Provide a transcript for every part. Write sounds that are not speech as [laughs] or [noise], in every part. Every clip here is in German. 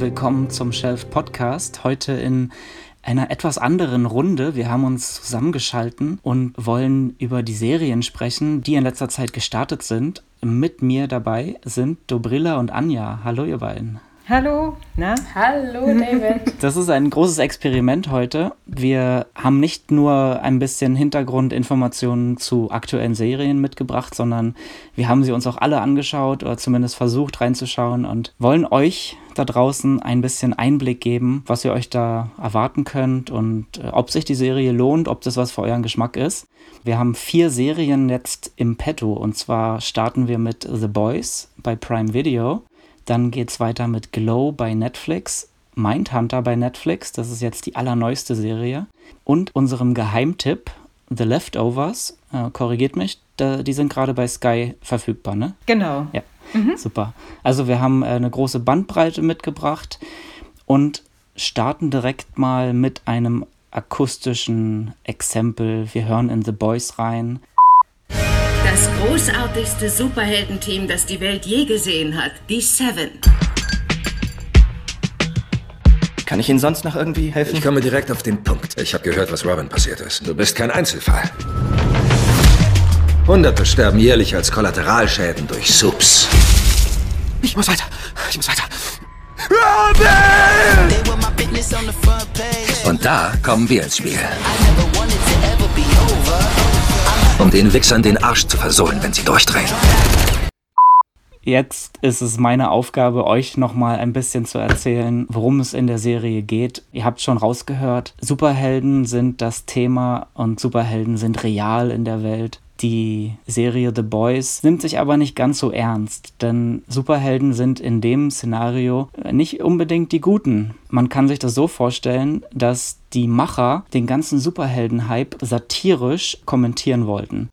willkommen zum Shelf Podcast. Heute in einer etwas anderen Runde. Wir haben uns zusammengeschalten und wollen über die Serien sprechen, die in letzter Zeit gestartet sind. Mit mir dabei sind Dobrilla und Anja. Hallo ihr beiden. Hallo, na? Hallo, [laughs] David. Das ist ein großes Experiment heute. Wir haben nicht nur ein bisschen Hintergrundinformationen zu aktuellen Serien mitgebracht, sondern wir haben sie uns auch alle angeschaut oder zumindest versucht reinzuschauen und wollen euch da draußen ein bisschen Einblick geben, was ihr euch da erwarten könnt und äh, ob sich die Serie lohnt, ob das was für euren Geschmack ist. Wir haben vier Serien jetzt im Petto und zwar starten wir mit The Boys bei Prime Video. Dann geht es weiter mit Glow bei Netflix, Mindhunter bei Netflix, das ist jetzt die allerneueste Serie, und unserem Geheimtipp The Leftovers, äh, korrigiert mich, da, die sind gerade bei Sky verfügbar, ne? Genau. Ja, mhm. super. Also wir haben äh, eine große Bandbreite mitgebracht und starten direkt mal mit einem akustischen Exempel. Wir hören in The Boys rein. Das großartigste Superheldenteam, das die Welt je gesehen hat, die Seven. Kann ich Ihnen sonst noch irgendwie helfen? Ich komme direkt auf den Punkt. Ich habe gehört, was Robin passiert ist. Du bist kein Einzelfall. Hunderte sterben jährlich als Kollateralschäden durch Subs. Ich muss weiter. Ich muss weiter. Und da kommen wir ins Spiel. Um den Wichsern den Arsch zu versohlen, wenn sie durchdrehen. Jetzt ist es meine Aufgabe, euch nochmal ein bisschen zu erzählen, worum es in der Serie geht. Ihr habt schon rausgehört, Superhelden sind das Thema und Superhelden sind real in der Welt. Die Serie The Boys nimmt sich aber nicht ganz so ernst, denn Superhelden sind in dem Szenario nicht unbedingt die Guten. Man kann sich das so vorstellen, dass die Macher den ganzen Superhelden-Hype satirisch kommentieren wollten.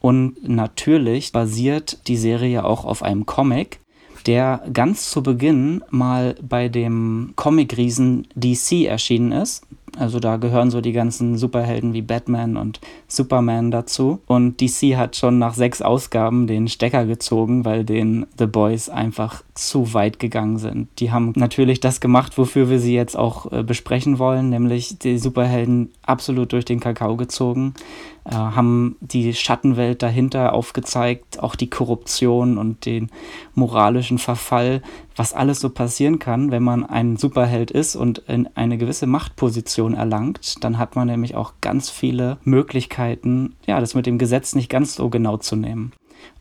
Und natürlich basiert die Serie auch auf einem Comic, der ganz zu Beginn mal bei dem Comic-Riesen DC erschienen ist. Also da gehören so die ganzen Superhelden wie Batman und Superman dazu. Und DC hat schon nach sechs Ausgaben den Stecker gezogen, weil den The Boys einfach zu weit gegangen sind. Die haben natürlich das gemacht, wofür wir sie jetzt auch äh, besprechen wollen, nämlich die Superhelden absolut durch den Kakao gezogen, äh, haben die Schattenwelt dahinter aufgezeigt, auch die Korruption und den moralischen Verfall, was alles so passieren kann, wenn man ein Superheld ist und in eine gewisse Machtposition erlangt, dann hat man nämlich auch ganz viele Möglichkeiten, ja, das mit dem Gesetz nicht ganz so genau zu nehmen.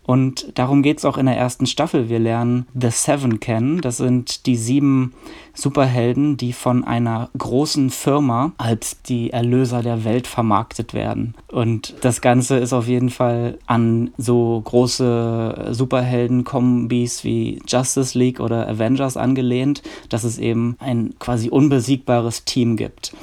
Und darum geht es auch in der ersten Staffel. Wir lernen The Seven kennen. Das sind die sieben Superhelden, die von einer großen Firma als die Erlöser der Welt vermarktet werden. Und das Ganze ist auf jeden Fall an so große Superhelden-Kombis wie Justice League oder Avengers angelehnt, dass es eben ein quasi unbesiegbares Team gibt.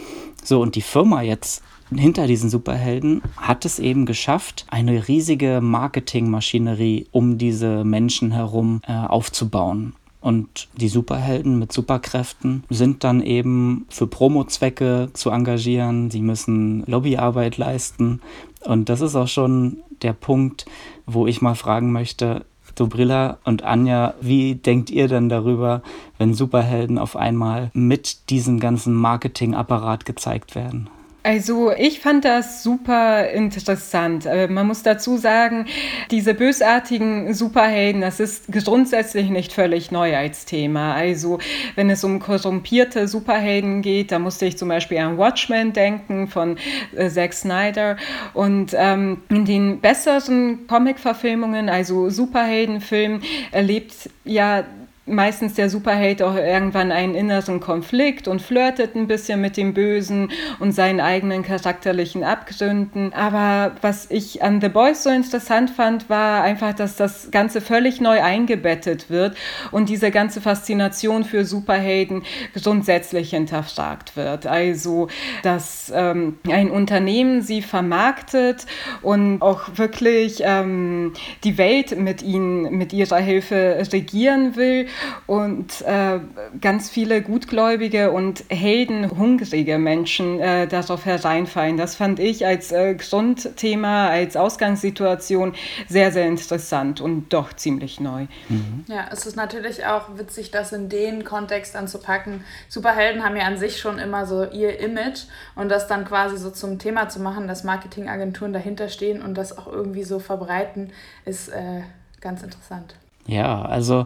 So, und die Firma jetzt hinter diesen Superhelden hat es eben geschafft, eine riesige Marketingmaschinerie um diese Menschen herum äh, aufzubauen. Und die Superhelden mit Superkräften sind dann eben für Promo-Zwecke zu engagieren. Sie müssen Lobbyarbeit leisten. Und das ist auch schon der Punkt, wo ich mal fragen möchte, Dobrilla und Anja, wie denkt ihr denn darüber, wenn Superhelden auf einmal mit diesem ganzen Marketingapparat gezeigt werden? Also ich fand das super interessant. Äh, man muss dazu sagen, diese bösartigen Superhelden, das ist grundsätzlich nicht völlig neu als Thema. Also wenn es um korrumpierte Superhelden geht, da musste ich zum Beispiel an Watchmen denken von äh, Zack Snyder. Und ähm, in den besseren Comic-Verfilmungen, also Superheldenfilmen, erlebt ja meistens der Superheld auch irgendwann einen inneren Konflikt und flirtet ein bisschen mit dem Bösen und seinen eigenen charakterlichen Abgründen. Aber was ich an The Boys so interessant fand, war einfach, dass das Ganze völlig neu eingebettet wird und diese ganze Faszination für Superhelden grundsätzlich hinterfragt wird. Also, dass ähm, ein Unternehmen sie vermarktet und auch wirklich ähm, die Welt mit ihnen, mit ihrer Hilfe regieren will und äh, ganz viele gutgläubige und heldenhungrige Menschen äh, darauf hereinfallen. Das fand ich als äh, Grundthema, als Ausgangssituation sehr, sehr interessant und doch ziemlich neu. Mhm. Ja, es ist natürlich auch witzig, das in den Kontext anzupacken. Superhelden haben ja an sich schon immer so ihr Image und das dann quasi so zum Thema zu machen, dass Marketingagenturen dahinter stehen und das auch irgendwie so verbreiten, ist äh, ganz interessant. Ja, also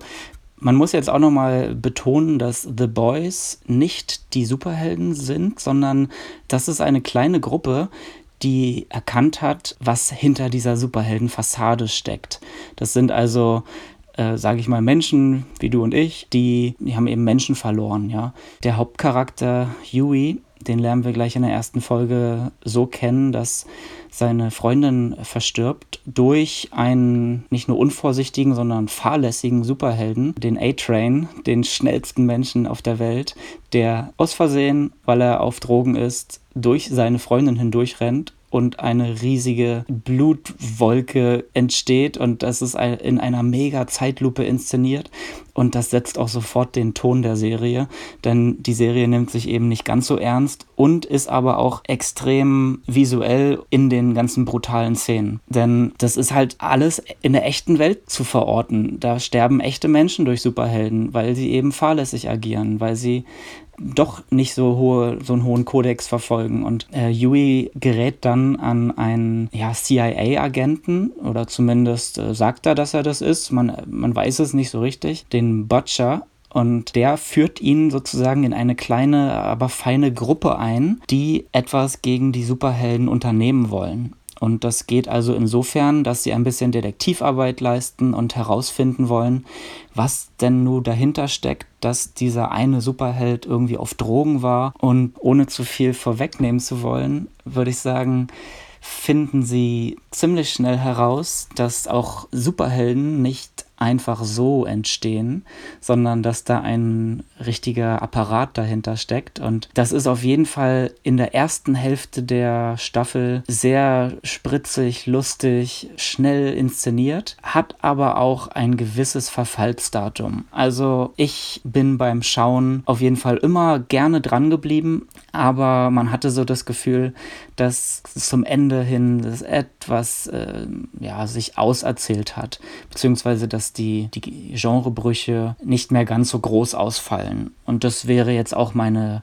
man muss jetzt auch nochmal betonen, dass The Boys nicht die Superhelden sind, sondern das ist eine kleine Gruppe, die erkannt hat, was hinter dieser Superheldenfassade steckt. Das sind also äh, sage ich mal, Menschen wie du und ich, die, die haben eben Menschen verloren, ja. Der Hauptcharakter Huey, den lernen wir gleich in der ersten Folge so kennen, dass seine Freundin verstirbt durch einen nicht nur unvorsichtigen, sondern fahrlässigen Superhelden, den A-Train, den schnellsten Menschen auf der Welt, der aus Versehen, weil er auf Drogen ist, durch seine Freundin hindurchrennt und eine riesige Blutwolke entsteht und das ist in einer mega Zeitlupe inszeniert und das setzt auch sofort den Ton der Serie, denn die Serie nimmt sich eben nicht ganz so ernst und ist aber auch extrem visuell in den ganzen brutalen Szenen, denn das ist halt alles in der echten Welt zu verorten. Da sterben echte Menschen durch Superhelden, weil sie eben fahrlässig agieren, weil sie doch nicht so hohe, so einen hohen Kodex verfolgen. Und äh, Yui gerät dann an einen ja, CIA-Agenten oder zumindest äh, sagt er, dass er das ist. Man, man weiß es nicht so richtig. Den Butcher. Und der führt ihn sozusagen in eine kleine, aber feine Gruppe ein, die etwas gegen die Superhelden unternehmen wollen. Und das geht also insofern, dass sie ein bisschen Detektivarbeit leisten und herausfinden wollen, was denn nun dahinter steckt, dass dieser eine Superheld irgendwie auf Drogen war. Und ohne zu viel vorwegnehmen zu wollen, würde ich sagen, finden sie ziemlich schnell heraus, dass auch Superhelden nicht einfach so entstehen, sondern dass da ein richtiger Apparat dahinter steckt. Und das ist auf jeden Fall in der ersten Hälfte der Staffel sehr spritzig, lustig, schnell inszeniert, hat aber auch ein gewisses Verfallsdatum. Also ich bin beim Schauen auf jeden Fall immer gerne dran geblieben, aber man hatte so das Gefühl, dass zum Ende hin das etwas äh, ja, sich auserzählt hat, beziehungsweise dass die, die Genrebrüche nicht mehr ganz so groß ausfallen. Und das wäre jetzt auch meine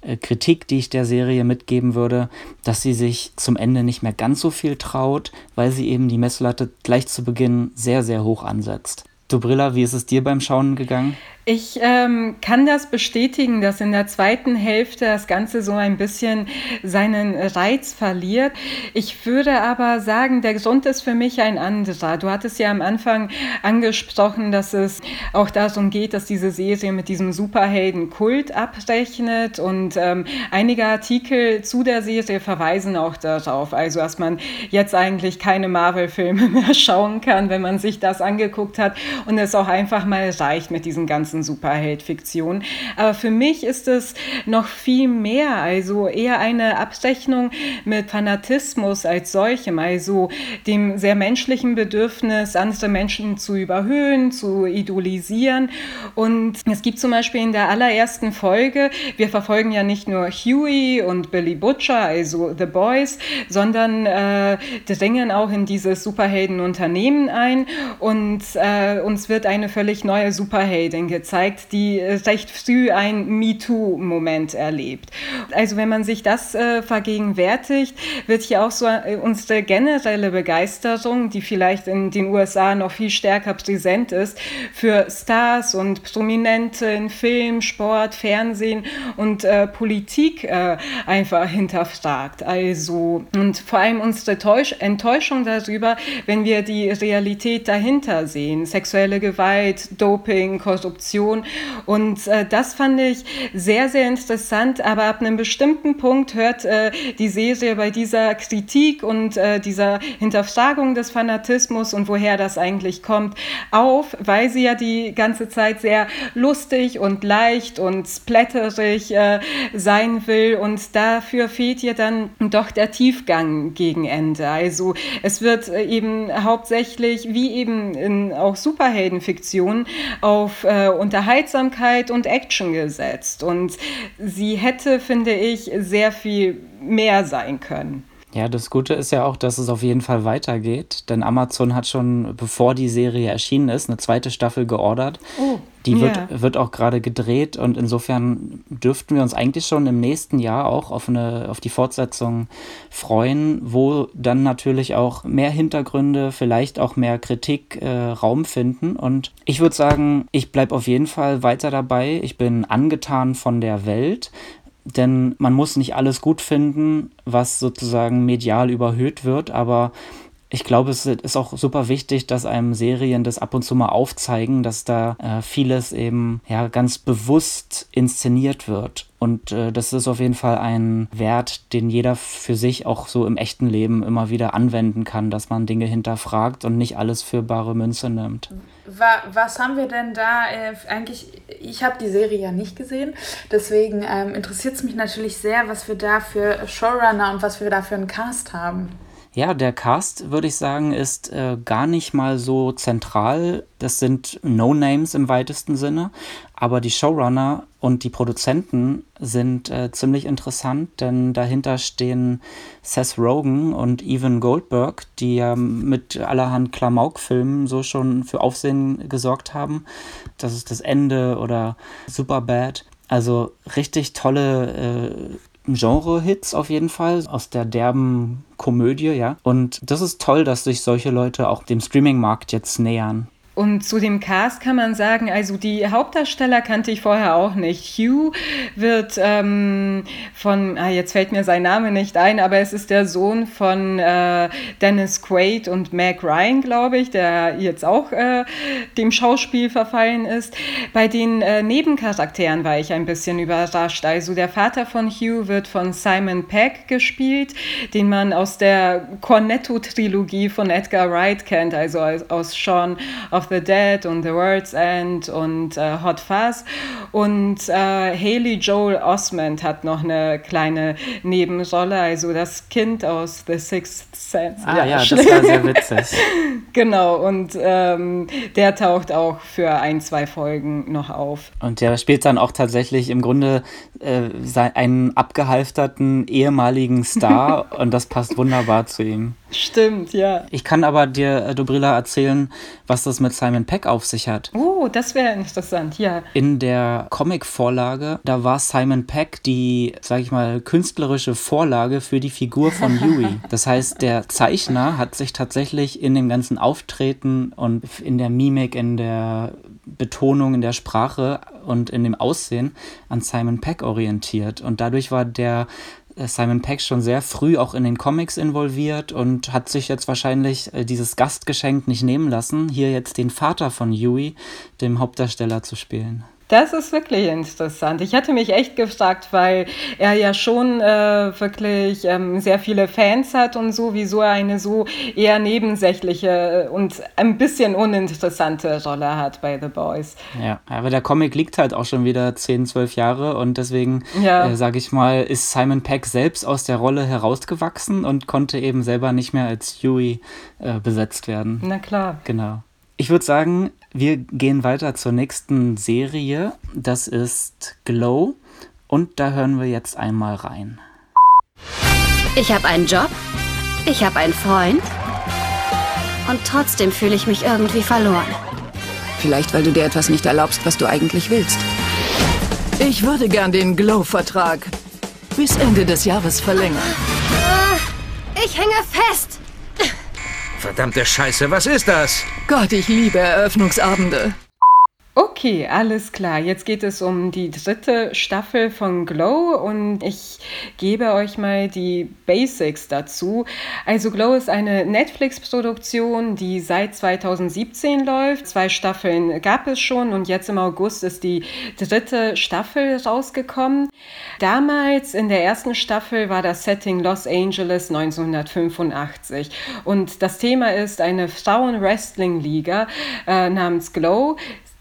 äh, Kritik, die ich der Serie mitgeben würde, dass sie sich zum Ende nicht mehr ganz so viel traut, weil sie eben die Messlatte gleich zu Beginn sehr, sehr hoch ansetzt. Dobrilla, wie ist es dir beim Schauen gegangen? Ich ähm, kann das bestätigen, dass in der zweiten Hälfte das Ganze so ein bisschen seinen Reiz verliert. Ich würde aber sagen, der Grund ist für mich ein anderer. Du hattest ja am Anfang angesprochen, dass es auch darum geht, dass diese Serie mit diesem Superhelden-Kult abrechnet und ähm, einige Artikel zu der Serie verweisen auch darauf. Also, dass man jetzt eigentlich keine Marvel-Filme [laughs] mehr schauen kann, wenn man sich das angeguckt hat und es auch einfach mal reicht mit diesen ganzen ganzen Superheld-Fiktion. Aber für mich ist es noch viel mehr, also eher eine Abrechnung mit Fanatismus als solchem, also dem sehr menschlichen Bedürfnis, andere Menschen zu überhöhen, zu idolisieren. Und es gibt zum Beispiel in der allerersten Folge, wir verfolgen ja nicht nur Huey und Billy Butcher, also The Boys, sondern äh, dringen auch in dieses Superheldenunternehmen ein und äh, uns wird eine völlig neue Superheldin gezeigt gezeigt, die äh, recht früh ein MeToo-Moment erlebt. Also wenn man sich das äh, vergegenwärtigt, wird hier auch so äh, unsere generelle Begeisterung, die vielleicht in den USA noch viel stärker präsent ist, für Stars und Prominente in Film, Sport, Fernsehen und äh, Politik äh, einfach hinterfragt. Also und vor allem unsere Täusch Enttäuschung darüber, wenn wir die Realität dahinter sehen. Sexuelle Gewalt, Doping, Korruption Situation. Und äh, das fand ich sehr, sehr interessant. Aber ab einem bestimmten Punkt hört äh, die Serie bei dieser Kritik und äh, dieser Hinterfragung des Fanatismus und woher das eigentlich kommt auf, weil sie ja die ganze Zeit sehr lustig und leicht und splatterig äh, sein will. Und dafür fehlt ihr dann doch der Tiefgang gegen Ende. Also es wird äh, eben hauptsächlich, wie eben in auch Superheldenfiktionen, auf äh, Unterhaltsamkeit und Action gesetzt. Und sie hätte, finde ich, sehr viel mehr sein können. Ja, das Gute ist ja auch, dass es auf jeden Fall weitergeht, denn Amazon hat schon, bevor die Serie erschienen ist, eine zweite Staffel geordert. Oh, die wird, yeah. wird auch gerade gedreht und insofern dürften wir uns eigentlich schon im nächsten Jahr auch auf, eine, auf die Fortsetzung freuen, wo dann natürlich auch mehr Hintergründe, vielleicht auch mehr Kritik äh, Raum finden. Und ich würde sagen, ich bleibe auf jeden Fall weiter dabei. Ich bin angetan von der Welt denn man muss nicht alles gut finden, was sozusagen medial überhöht wird, aber ich glaube, es ist auch super wichtig, dass einem Serien das ab und zu mal aufzeigen, dass da äh, vieles eben ja ganz bewusst inszeniert wird. Und äh, das ist auf jeden Fall ein Wert, den jeder für sich auch so im echten Leben immer wieder anwenden kann, dass man Dinge hinterfragt und nicht alles für bare Münze nimmt. Was haben wir denn da äh, eigentlich? Ich habe die Serie ja nicht gesehen, deswegen ähm, interessiert es mich natürlich sehr, was wir da für Showrunner und was wir da für einen Cast haben. Ja, der Cast, würde ich sagen, ist äh, gar nicht mal so zentral. Das sind No-Names im weitesten Sinne. Aber die Showrunner und die Produzenten sind äh, ziemlich interessant, denn dahinter stehen Seth Rogen und Evan Goldberg, die ja mit allerhand Klamauk-Filmen so schon für Aufsehen gesorgt haben. Das ist das Ende oder Superbad. Also richtig tolle äh, Genre-Hits auf jeden Fall, aus der derben Komödie, ja. Und das ist toll, dass sich solche Leute auch dem Streaming-Markt jetzt nähern. Und zu dem Cast kann man sagen, also die Hauptdarsteller kannte ich vorher auch nicht. Hugh wird ähm, von, ah, jetzt fällt mir sein Name nicht ein, aber es ist der Sohn von äh, Dennis Quaid und Meg Ryan, glaube ich, der jetzt auch äh, dem Schauspiel verfallen ist. Bei den äh, Nebencharakteren war ich ein bisschen überrascht. Also der Vater von Hugh wird von Simon Peck gespielt, den man aus der Cornetto-Trilogie von Edgar Wright kennt, also aus, aus Shaun of the Dead und The World's End und äh, Hot Fuzz. Und äh, Haley Joel Osment hat noch eine kleine Nebenrolle, also das Kind aus The Sixth Sense. Ah ja, ja das war sehr [laughs] witzig. genau, und ähm, der taucht auch für ein, zwei Folgen noch auf. Und der spielt dann auch tatsächlich im Grunde äh, einen abgehalfterten ehemaligen Star [laughs] und das passt wunderbar zu ihm. Stimmt, ja. Ich kann aber dir, äh, Dobrilla, erzählen, was das mit Simon Peck auf sich hat. Oh, das wäre interessant, ja. In der Comic-Vorlage, da war Simon Peck die, sag ich mal, künstlerische Vorlage für die Figur von [laughs] Yui. Das heißt, der Zeichner hat sich tatsächlich in dem ganzen Auftreten und in der Mimik, in der Betonung, in der Sprache und in dem Aussehen an Simon Peck orientiert. Und dadurch war der Simon Peck schon sehr früh auch in den Comics involviert und hat sich jetzt wahrscheinlich äh, dieses Gastgeschenk nicht nehmen lassen, hier jetzt den Vater von Yui, dem Hauptdarsteller, zu spielen. Das ist wirklich interessant. Ich hatte mich echt gefragt, weil er ja schon äh, wirklich ähm, sehr viele Fans hat und so, wieso er eine so eher nebensächliche und ein bisschen uninteressante Rolle hat bei The Boys. Ja, aber der Comic liegt halt auch schon wieder 10, 12 Jahre und deswegen, ja. äh, sage ich mal, ist Simon Peck selbst aus der Rolle herausgewachsen und konnte eben selber nicht mehr als Huey äh, besetzt werden. Na klar. Genau. Ich würde sagen, wir gehen weiter zur nächsten Serie. Das ist Glow. Und da hören wir jetzt einmal rein. Ich habe einen Job, ich habe einen Freund und trotzdem fühle ich mich irgendwie verloren. Vielleicht, weil du dir etwas nicht erlaubst, was du eigentlich willst. Ich würde gern den Glow-Vertrag bis Ende des Jahres verlängern. Ah, ich hänge fest. Verdammte Scheiße, was ist das? Gott, ich liebe Eröffnungsabende. Okay, alles klar. Jetzt geht es um die dritte Staffel von Glow und ich gebe euch mal die Basics dazu. Also Glow ist eine Netflix-Produktion, die seit 2017 läuft. Zwei Staffeln gab es schon und jetzt im August ist die dritte Staffel rausgekommen. Damals in der ersten Staffel war das Setting Los Angeles 1985 und das Thema ist eine Frauen-Wrestling-Liga äh, namens Glow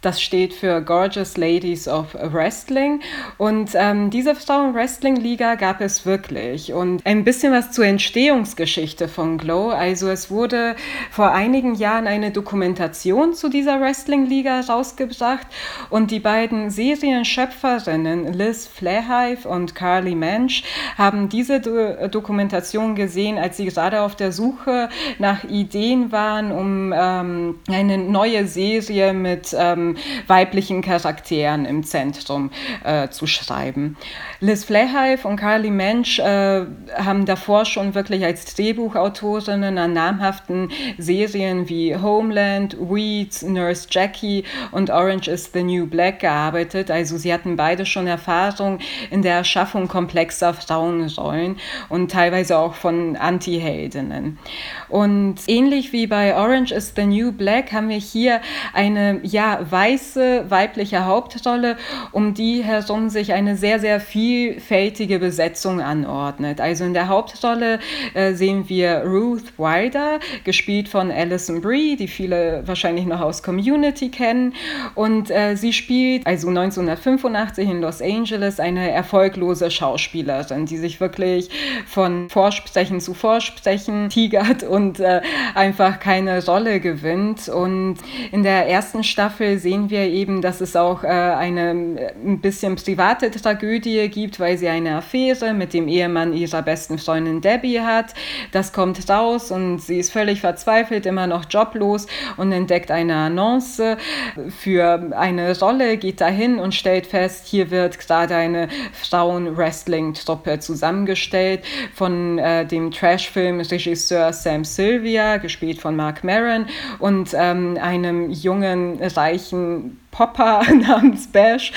das steht für Gorgeous Ladies of Wrestling. Und ähm, diese Frauen-Wrestling-Liga gab es wirklich. Und ein bisschen was zur Entstehungsgeschichte von Glow. Also es wurde vor einigen Jahren eine Dokumentation zu dieser Wrestling-Liga rausgebracht. Und die beiden Serienschöpferinnen Liz Flahive und Carly Mensch haben diese Do Dokumentation gesehen, als sie gerade auf der Suche nach Ideen waren, um ähm, eine neue Serie mit ähm, weiblichen Charakteren im Zentrum äh, zu schreiben. Liz Flahive und Carly Mensch äh, haben davor schon wirklich als Drehbuchautorinnen an namhaften Serien wie Homeland, Weeds, Nurse Jackie und Orange is the New Black gearbeitet. Also sie hatten beide schon Erfahrung in der Erschaffung komplexer Frauenrollen und teilweise auch von Anti-Heldinnen. Und ähnlich wie bei Orange is the New Black haben wir hier eine ja weiße weibliche Hauptrolle, um die herum sich eine sehr, sehr vielfältige Besetzung anordnet. Also in der Hauptrolle äh, sehen wir Ruth Wilder, gespielt von Alison Brie, die viele wahrscheinlich noch aus Community kennen. Und äh, sie spielt also 1985 in Los Angeles eine erfolglose Schauspielerin, die sich wirklich von Vorsprechen zu Vorsprechen tigert und äh, einfach keine Rolle gewinnt. Und in der ersten Staffel sehen wir eben, dass es auch äh, eine ein bisschen private Tragödie gibt, weil sie eine Affäre mit dem Ehemann ihrer besten Freundin Debbie hat. Das kommt raus und sie ist völlig verzweifelt, immer noch joblos und entdeckt eine Annonce für eine Rolle, geht dahin und stellt fest, hier wird gerade eine Frauen-Wrestling-Truppe zusammengestellt von äh, dem Trashfilm-Regisseur Sam Sylvia, gespielt von Mark Maron, und ähm, einem jungen, reichen 嗯 Popper [laughs] namens Bash.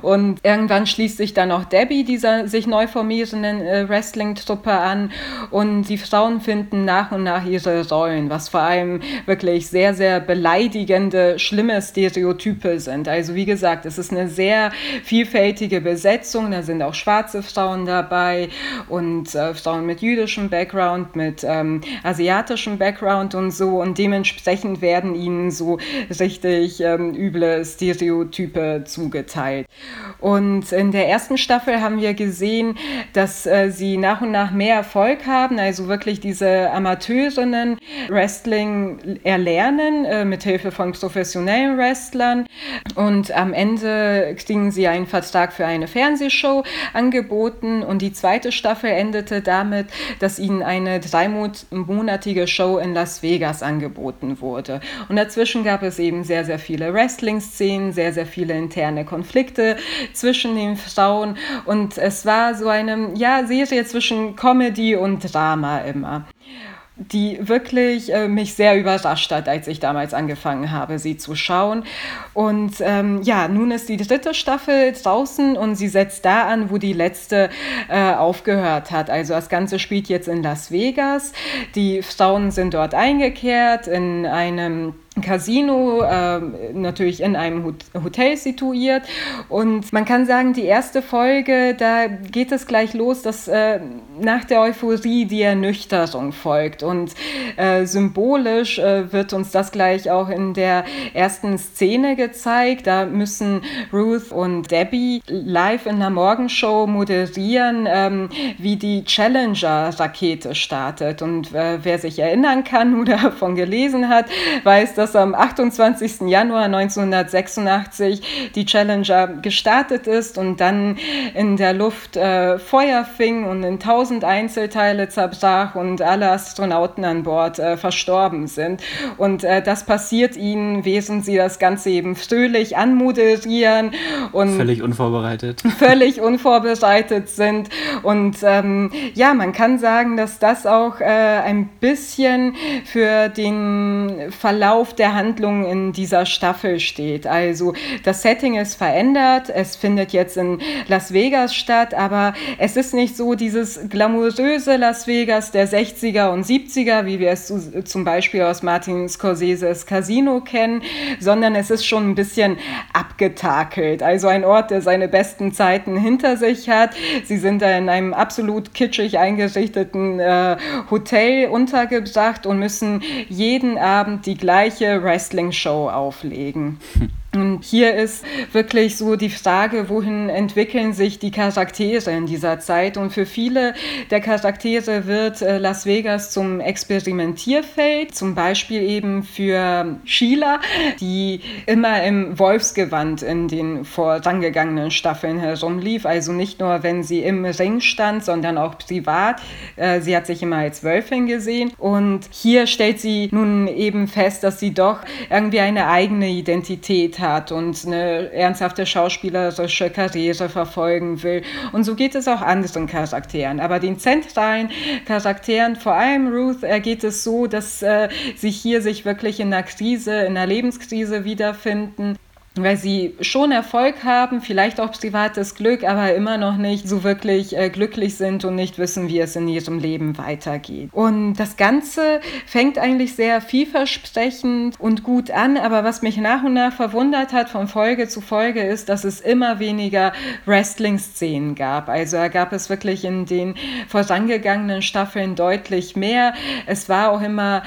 Und irgendwann schließt sich dann auch Debbie dieser sich neu formierenden äh, Wrestling-Truppe an. Und die Frauen finden nach und nach ihre Rollen, was vor allem wirklich sehr, sehr beleidigende, schlimme Stereotype sind. Also wie gesagt, es ist eine sehr vielfältige Besetzung. Da sind auch schwarze Frauen dabei und äh, Frauen mit jüdischem Background, mit ähm, asiatischem Background und so. Und dementsprechend werden ihnen so richtig ähm, üble Stereotype zugeteilt. Und in der ersten Staffel haben wir gesehen, dass äh, sie nach und nach mehr Erfolg haben, also wirklich diese Amateurinnen Wrestling erlernen äh, mit Hilfe von professionellen Wrestlern und am Ende kriegen sie einen Vertrag für eine Fernsehshow angeboten und die zweite Staffel endete damit, dass ihnen eine dreimonatige Show in Las Vegas angeboten wurde. Und dazwischen gab es eben sehr, sehr viele Wrestling-Szenen, sehr, sehr viele interne Konflikte zwischen den Frauen und es war so eine ja, Serie zwischen Comedy und Drama immer die wirklich äh, mich sehr überrascht hat, als ich damals angefangen habe, sie zu schauen. Und ähm, ja, nun ist die dritte Staffel draußen und sie setzt da an, wo die letzte äh, aufgehört hat. Also das Ganze spielt jetzt in Las Vegas. Die Frauen sind dort eingekehrt in einem Casino, äh, natürlich in einem Hotel situiert. Und man kann sagen, die erste Folge, da geht es gleich los, dass äh, nach der Euphorie die Ernüchterung folgt. Und äh, symbolisch äh, wird uns das gleich auch in der ersten Szene gezeigt. Da müssen Ruth und Debbie live in der Morgenshow moderieren, ähm, wie die Challenger-Rakete startet. Und äh, wer sich erinnern kann oder [laughs] davon gelesen hat, weiß, dass am 28. Januar 1986 die Challenger gestartet ist und dann in der Luft äh, Feuer fing und in tausend Einzelteile zerbrach und alle Astronauten an Bord äh, verstorben sind. Und äh, das passiert ihnen, während sie das Ganze eben fröhlich anmoderieren und völlig unvorbereitet. [laughs] Völlig unvorbereitet sind. Und ähm, ja, man kann sagen, dass das auch äh, ein bisschen für den Verlauf der Handlung in dieser Staffel steht. Also das Setting ist verändert, es findet jetzt in Las Vegas statt, aber es ist nicht so dieses glamouröse Las Vegas der 60er und 70er, wie wir es zum Beispiel aus Martin Scorseses Casino kennen, sondern es ist schon ein bisschen abgetakelt. Also ein Ort, der seine besten Zeiten hinter sich hat. Sie sind da in einem absolut kitschig eingerichteten äh, Hotel untergebracht und müssen jeden Abend die gleiche Wrestling-Show auflegen. [laughs] Und hier ist wirklich so die Frage, wohin entwickeln sich die Charaktere in dieser Zeit. Und für viele der Charaktere wird äh, Las Vegas zum Experimentierfeld, zum Beispiel eben für Sheila, die immer im Wolfsgewand in den vorangegangenen Staffeln herumlief. Also nicht nur, wenn sie im Ring stand, sondern auch privat. Äh, sie hat sich immer als Wölfin gesehen. Und hier stellt sie nun eben fest, dass sie doch irgendwie eine eigene Identität hat und eine ernsthafte schauspielerische Karriere verfolgen will. Und so geht es auch anderen Charakteren. Aber den zentralen Charakteren, vor allem Ruth, geht es so, dass äh, sie hier sich wirklich in einer Krise, in einer Lebenskrise wiederfinden weil sie schon Erfolg haben, vielleicht auch privates Glück, aber immer noch nicht so wirklich äh, glücklich sind und nicht wissen, wie es in ihrem Leben weitergeht. Und das Ganze fängt eigentlich sehr vielversprechend und gut an, aber was mich nach und nach verwundert hat von Folge zu Folge ist, dass es immer weniger Wrestling-Szenen gab. Also gab es wirklich in den vorangegangenen Staffeln deutlich mehr. Es war auch immer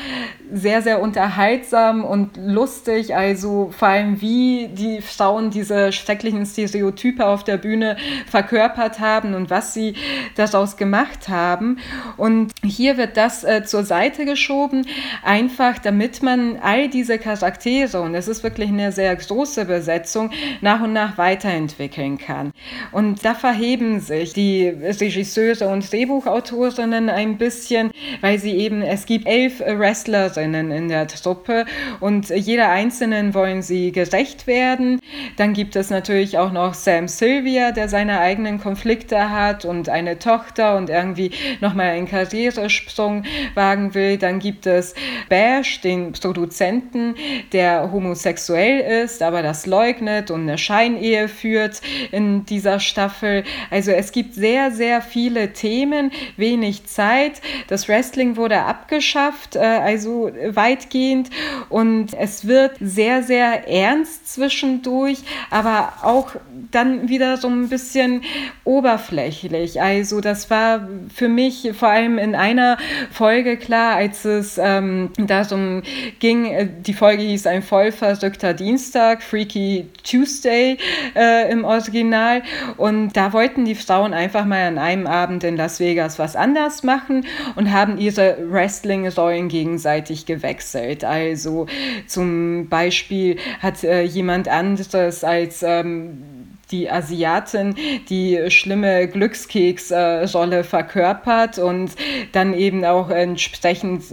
sehr, sehr unterhaltsam und lustig, also vor allem wie die Frauen diese schrecklichen Stereotype auf der Bühne verkörpert haben und was sie daraus gemacht haben. Und hier wird das äh, zur Seite geschoben, einfach damit man all diese Charaktere, und es ist wirklich eine sehr große Besetzung, nach und nach weiterentwickeln kann. Und da verheben sich die Regisseure und Drehbuchautorinnen ein bisschen, weil sie eben, es gibt elf Wrestlerinnen in der Truppe und jeder einzelnen wollen sie gerecht werden werden. Dann gibt es natürlich auch noch Sam Sylvia, der seine eigenen Konflikte hat und eine Tochter und irgendwie nochmal einen Karrieresprung wagen will. Dann gibt es Bash, den Produzenten, der homosexuell ist, aber das leugnet und eine Scheinehe führt in dieser Staffel. Also es gibt sehr, sehr viele Themen, wenig Zeit. Das Wrestling wurde abgeschafft, äh, also weitgehend. Und es wird sehr, sehr ernst zwischen zwischendurch, aber auch dann wieder so ein bisschen oberflächlich. Also das war für mich vor allem in einer Folge klar, als es ähm, darum ging, äh, die Folge hieß ein voll verrückter Dienstag, Freaky Tuesday äh, im Original. Und da wollten die Frauen einfach mal an einem Abend in Las Vegas was anders machen und haben ihre Wrestling-Rollen gegenseitig gewechselt. Also zum Beispiel hat äh, jemand anderes als ähm, die Asiatin die schlimme Glückskeksrolle verkörpert und dann eben auch entsprechend,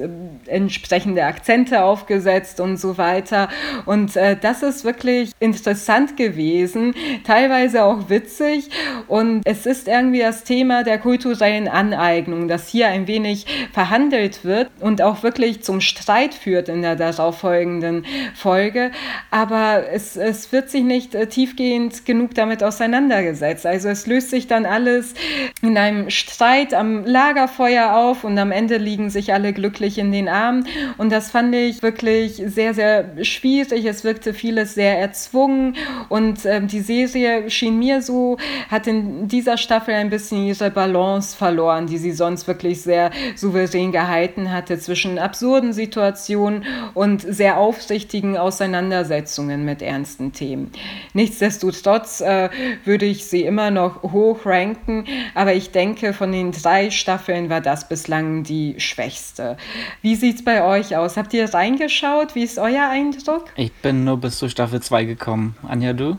entsprechende Akzente aufgesetzt und so weiter. Und äh, das ist wirklich interessant gewesen, teilweise auch witzig. Und es ist irgendwie das Thema der kulturellen Aneignung, das hier ein wenig verhandelt wird und auch wirklich zum Streit führt in der darauffolgenden Folge. Aber es, es wird sich nicht äh, tiefgehend genug damit damit auseinandergesetzt. Also es löst sich dann alles in einem Streit am Lagerfeuer auf und am Ende liegen sich alle glücklich in den Armen. Und das fand ich wirklich sehr, sehr schwierig. Es wirkte vieles sehr erzwungen und äh, die Serie schien mir so, hat in dieser Staffel ein bisschen ihre Balance verloren, die sie sonst wirklich sehr souverän gehalten hatte zwischen absurden Situationen und sehr aufsichtigen Auseinandersetzungen mit ernsten Themen. Nichtsdestotrotz äh, würde ich sie immer noch hoch ranken, aber ich denke, von den drei Staffeln war das bislang die schwächste. Wie sieht es bei euch aus? Habt ihr reingeschaut? Wie ist euer Eindruck? Ich bin nur bis zur Staffel 2 gekommen. Anja, du?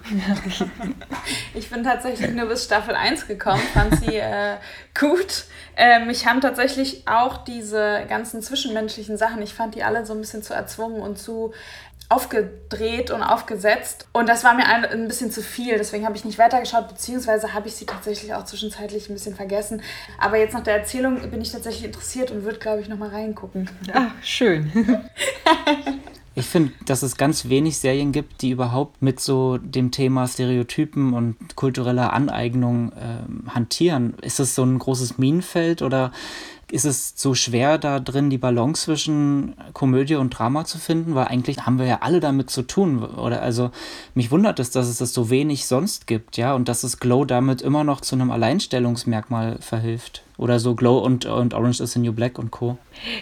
[laughs] ich bin tatsächlich nur bis Staffel 1 gekommen, fand sie äh, gut. Äh, mich haben tatsächlich auch diese ganzen zwischenmenschlichen Sachen, ich fand die alle so ein bisschen zu erzwungen und zu aufgedreht und aufgesetzt. Und das war mir ein, ein bisschen zu viel. Deswegen habe ich nicht weitergeschaut, beziehungsweise habe ich sie tatsächlich auch zwischenzeitlich ein bisschen vergessen. Aber jetzt nach der Erzählung bin ich tatsächlich interessiert und würde, glaube ich, nochmal reingucken. Ach, schön. [laughs] Ich finde, dass es ganz wenig Serien gibt, die überhaupt mit so dem Thema Stereotypen und kultureller Aneignung äh, hantieren. Ist es so ein großes Minenfeld oder ist es so schwer, da drin die Balance zwischen Komödie und Drama zu finden? Weil eigentlich haben wir ja alle damit zu tun. Oder also mich wundert es, dass es das so wenig sonst gibt, ja, und dass es Glow damit immer noch zu einem Alleinstellungsmerkmal verhilft. Oder so Glow und, und Orange is the New Black und Co.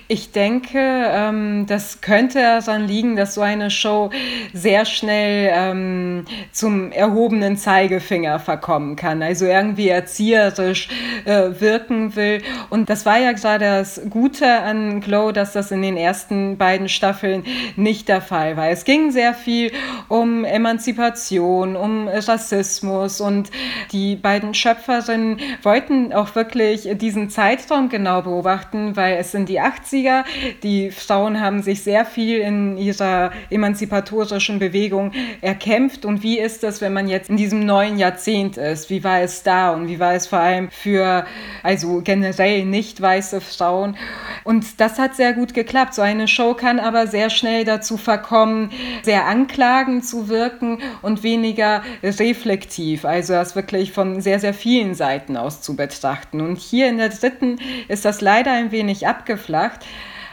Ich denke, ähm, das könnte daran liegen, dass so eine Show sehr schnell ähm, zum erhobenen Zeigefinger verkommen kann, also irgendwie erzieherisch äh, wirken will. Und das war ja gerade das Gute an Glow, dass das in den ersten beiden Staffeln nicht der Fall war. Es ging sehr viel um Emanzipation, um Rassismus und die beiden Schöpferinnen wollten auch wirklich diesen Zeitraum genau beobachten, weil es sind die 80er, die Frauen haben sich sehr viel in ihrer emanzipatorischen Bewegung erkämpft und wie ist das, wenn man jetzt in diesem neuen Jahrzehnt ist? Wie war es da und wie war es vor allem für also generell nicht weiße Frauen? Und das hat sehr gut geklappt. So eine Show kann aber sehr schnell dazu verkommen, sehr anklagend zu wirken und weniger reflektiv, also das wirklich von sehr, sehr vielen Seiten aus zu betrachten. Und hier in der dritten ist das leider ein wenig abgeflacht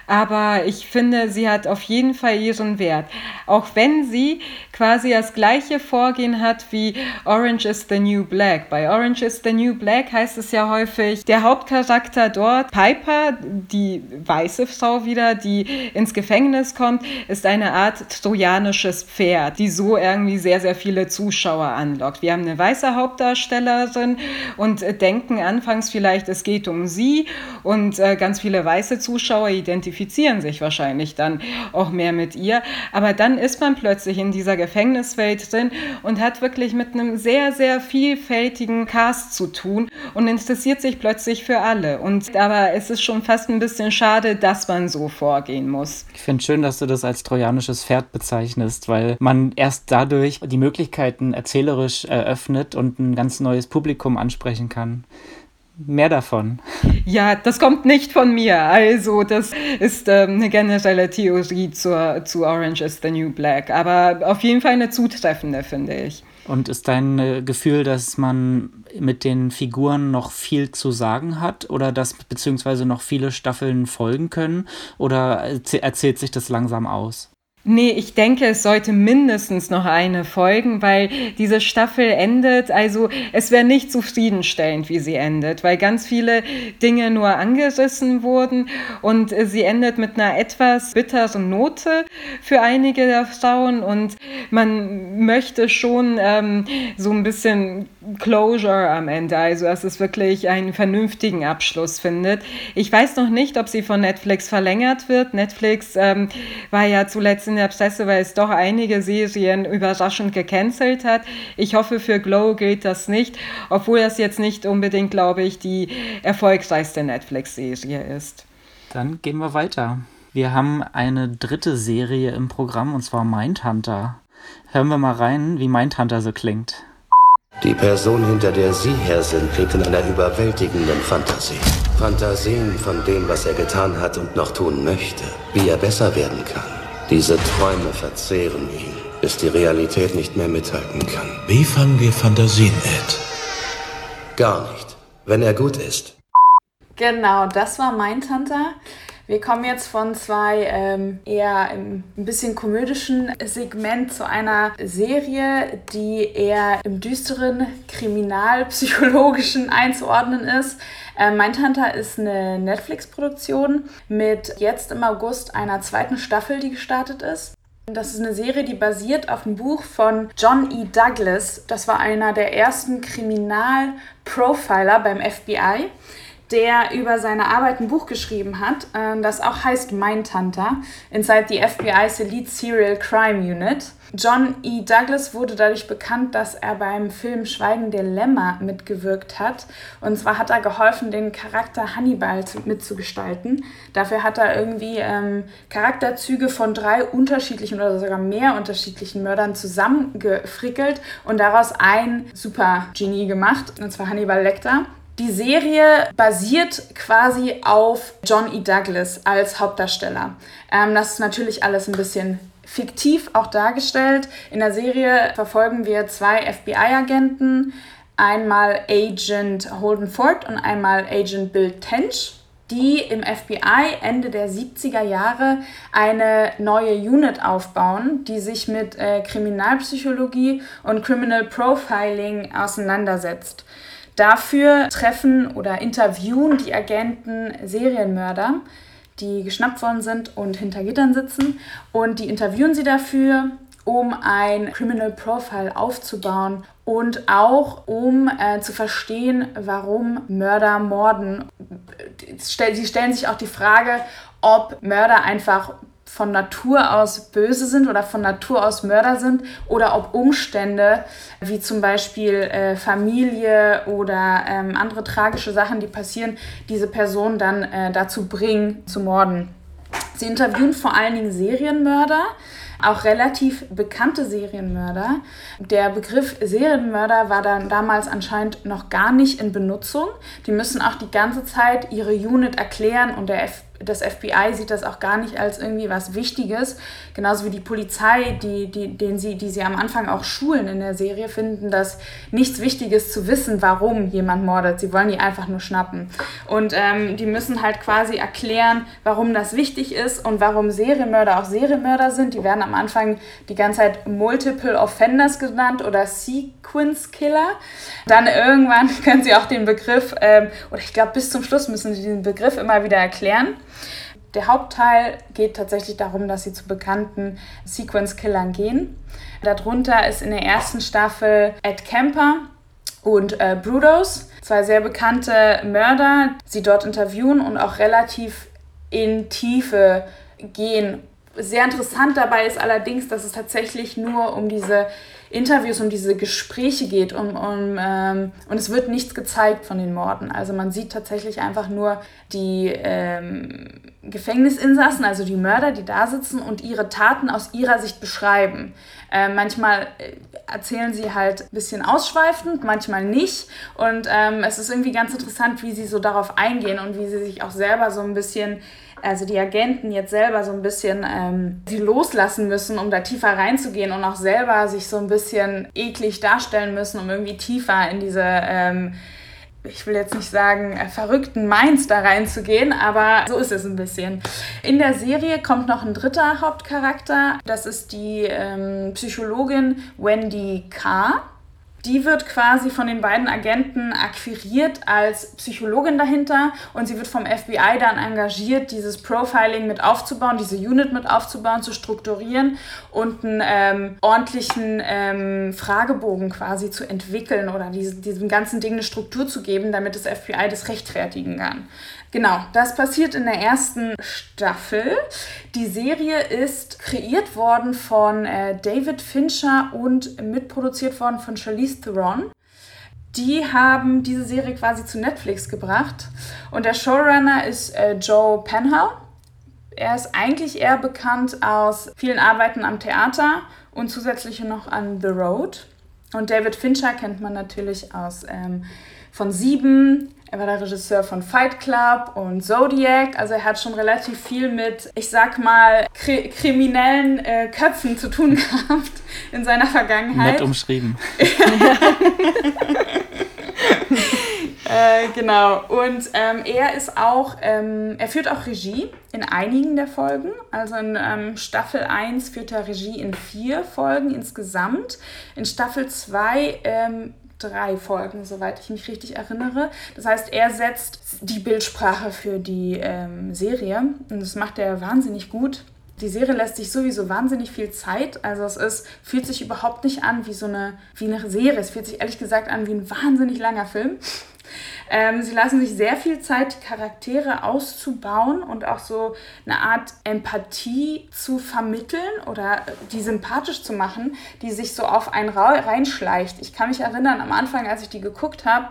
aber ich finde, sie hat auf jeden Fall ihren Wert. Auch wenn sie quasi das gleiche Vorgehen hat wie Orange is the New Black. Bei Orange is the New Black heißt es ja häufig, der Hauptcharakter dort, Piper, die weiße Frau wieder, die ins Gefängnis kommt, ist eine Art trojanisches Pferd, die so irgendwie sehr, sehr viele Zuschauer anlockt. Wir haben eine weiße Hauptdarstellerin und denken anfangs vielleicht, es geht um sie und äh, ganz viele weiße Zuschauer identifizieren identifizieren sich wahrscheinlich dann auch mehr mit ihr. Aber dann ist man plötzlich in dieser Gefängniswelt drin und hat wirklich mit einem sehr, sehr vielfältigen Cast zu tun und interessiert sich plötzlich für alle. Und aber es ist schon fast ein bisschen schade, dass man so vorgehen muss. Ich finde schön, dass du das als trojanisches Pferd bezeichnest, weil man erst dadurch die Möglichkeiten erzählerisch eröffnet und ein ganz neues Publikum ansprechen kann mehr davon. Ja, das kommt nicht von mir. Also, das ist ähm, eine generelle Theorie zur, zu Orange is the New Black. Aber auf jeden Fall eine zutreffende, finde ich. Und ist dein äh, Gefühl, dass man mit den Figuren noch viel zu sagen hat oder dass beziehungsweise noch viele Staffeln folgen können? Oder erzählt sich das langsam aus? Nee, ich denke, es sollte mindestens noch eine folgen, weil diese Staffel endet, also es wäre nicht zufriedenstellend, wie sie endet, weil ganz viele Dinge nur angerissen wurden. Und sie endet mit einer etwas bitteren Note für einige der Frauen. Und man möchte schon ähm, so ein bisschen Closure am Ende, also dass es wirklich einen vernünftigen Abschluss findet. Ich weiß noch nicht, ob sie von Netflix verlängert wird. Netflix ähm, war ja zuletzt in der Presse, weil es doch einige Serien überraschend gecancelt hat. Ich hoffe, für Glow gilt das nicht, obwohl das jetzt nicht unbedingt, glaube ich, die erfolgreichste Netflix-Serie ist. Dann gehen wir weiter. Wir haben eine dritte Serie im Programm und zwar Mindhunter. Hören wir mal rein, wie Mindhunter so klingt. Die Person, hinter der Sie her sind, lebt in einer überwältigenden Fantasie. Fantasien von dem, was er getan hat und noch tun möchte, wie er besser werden kann. Diese Träume verzehren ihn, bis die Realität nicht mehr mithalten kann. Wie fangen wir Fantasien, Ed? Gar nicht, wenn er gut ist. Genau, das war Mindhunter. Wir kommen jetzt von zwei ähm, eher ein bisschen komödischen Segment zu einer Serie, die eher im düsteren kriminalpsychologischen [laughs] einzuordnen ist. Äh, Mindhunter ist eine Netflix-Produktion mit jetzt im August einer zweiten Staffel, die gestartet ist. Das ist eine Serie, die basiert auf einem Buch von John E. Douglas. Das war einer der ersten Kriminalprofiler beim FBI der über seine Arbeit ein Buch geschrieben hat, äh, das auch heißt Mindhunter, Inside the FBI's Elite Serial Crime Unit. John E. Douglas wurde dadurch bekannt, dass er beim Film Schweigen der Lämmer mitgewirkt hat. Und zwar hat er geholfen, den Charakter Hannibal mitzugestalten. Dafür hat er irgendwie ähm, Charakterzüge von drei unterschiedlichen oder sogar mehr unterschiedlichen Mördern zusammengefrickelt und daraus ein Super-Genie gemacht, und zwar Hannibal Lecter. Die Serie basiert quasi auf John E. Douglas als Hauptdarsteller. Ähm, das ist natürlich alles ein bisschen fiktiv auch dargestellt. In der Serie verfolgen wir zwei FBI-Agenten, einmal Agent Holden Ford und einmal Agent Bill Tench, die im FBI Ende der 70er Jahre eine neue Unit aufbauen, die sich mit äh, Kriminalpsychologie und Criminal Profiling auseinandersetzt. Dafür treffen oder interviewen die Agenten Serienmörder, die geschnappt worden sind und hinter Gittern sitzen. Und die interviewen sie dafür, um ein Criminal Profile aufzubauen und auch um äh, zu verstehen, warum Mörder morden. Sie stellen sich auch die Frage, ob Mörder einfach von Natur aus böse sind oder von Natur aus Mörder sind oder ob Umstände wie zum Beispiel äh, Familie oder ähm, andere tragische Sachen, die passieren, diese Person dann äh, dazu bringen, zu morden. Sie interviewen vor allen Dingen Serienmörder, auch relativ bekannte Serienmörder. Der Begriff Serienmörder war dann damals anscheinend noch gar nicht in Benutzung. Die müssen auch die ganze Zeit ihre Unit erklären und der F das FBI sieht das auch gar nicht als irgendwie was Wichtiges. Genauso wie die Polizei, die, die, den sie, die sie am Anfang auch schulen in der Serie, finden das nichts Wichtiges zu wissen, warum jemand mordet. Sie wollen die einfach nur schnappen. Und ähm, die müssen halt quasi erklären, warum das wichtig ist und warum Serienmörder auch Serienmörder sind. Die werden am Anfang die ganze Zeit Multiple Offenders genannt oder Sequence Killer. Dann irgendwann [laughs] können sie auch den Begriff, ähm, oder ich glaube bis zum Schluss müssen sie den Begriff immer wieder erklären. Der Hauptteil geht tatsächlich darum, dass sie zu bekannten Sequence-Killern gehen. Darunter ist in der ersten Staffel Ed Kemper und äh, Brudos, zwei sehr bekannte Mörder, sie dort interviewen und auch relativ in Tiefe gehen. Sehr interessant dabei ist allerdings, dass es tatsächlich nur um diese Interviews, um diese Gespräche geht um, um, ähm, und es wird nichts gezeigt von den Morden. Also man sieht tatsächlich einfach nur die ähm, Gefängnisinsassen, also die Mörder, die da sitzen und ihre Taten aus ihrer Sicht beschreiben. Äh, manchmal äh, erzählen sie halt ein bisschen ausschweifend, manchmal nicht. Und ähm, es ist irgendwie ganz interessant, wie sie so darauf eingehen und wie sie sich auch selber so ein bisschen also die Agenten jetzt selber so ein bisschen ähm, sie loslassen müssen, um da tiefer reinzugehen und auch selber sich so ein bisschen eklig darstellen müssen, um irgendwie tiefer in diese, ähm, ich will jetzt nicht sagen, äh, verrückten Minds da reinzugehen, aber so ist es ein bisschen. In der Serie kommt noch ein dritter Hauptcharakter, das ist die ähm, Psychologin Wendy Carr die wird quasi von den beiden Agenten akquiriert als Psychologin dahinter und sie wird vom FBI dann engagiert, dieses Profiling mit aufzubauen, diese Unit mit aufzubauen, zu strukturieren und einen ähm, ordentlichen ähm, Fragebogen quasi zu entwickeln oder diese, diesem ganzen Ding eine Struktur zu geben, damit das FBI das rechtfertigen kann. Genau, das passiert in der ersten Staffel. Die Serie ist kreiert worden von äh, David Fincher und mitproduziert worden von Charlize Theron. Die haben diese Serie quasi zu Netflix gebracht und der Showrunner ist äh, Joe Penhall. Er ist eigentlich eher bekannt aus vielen Arbeiten am Theater und zusätzlich noch an The Road. Und David Fincher kennt man natürlich aus ähm, von Sieben, er war der Regisseur von Fight Club und Zodiac. Also er hat schon relativ viel mit, ich sag mal, kri kriminellen äh, Köpfen zu tun [laughs] gehabt in seiner Vergangenheit. Nett umschrieben. [laughs] äh, genau. Und ähm, er ist auch, ähm, er führt auch Regie in einigen der Folgen. Also in ähm, Staffel 1 führt er Regie in vier Folgen insgesamt. In Staffel 2 drei Folgen, soweit ich mich richtig erinnere. Das heißt, er setzt die Bildsprache für die ähm, Serie und das macht er wahnsinnig gut. Die Serie lässt sich sowieso wahnsinnig viel Zeit. Also es ist, fühlt sich überhaupt nicht an wie so eine, wie eine Serie. Es fühlt sich ehrlich gesagt an wie ein wahnsinnig langer Film. Ähm, sie lassen sich sehr viel Zeit, die Charaktere auszubauen und auch so eine Art Empathie zu vermitteln oder die sympathisch zu machen, die sich so auf einen reinschleicht. Ich kann mich erinnern, am Anfang, als ich die geguckt habe,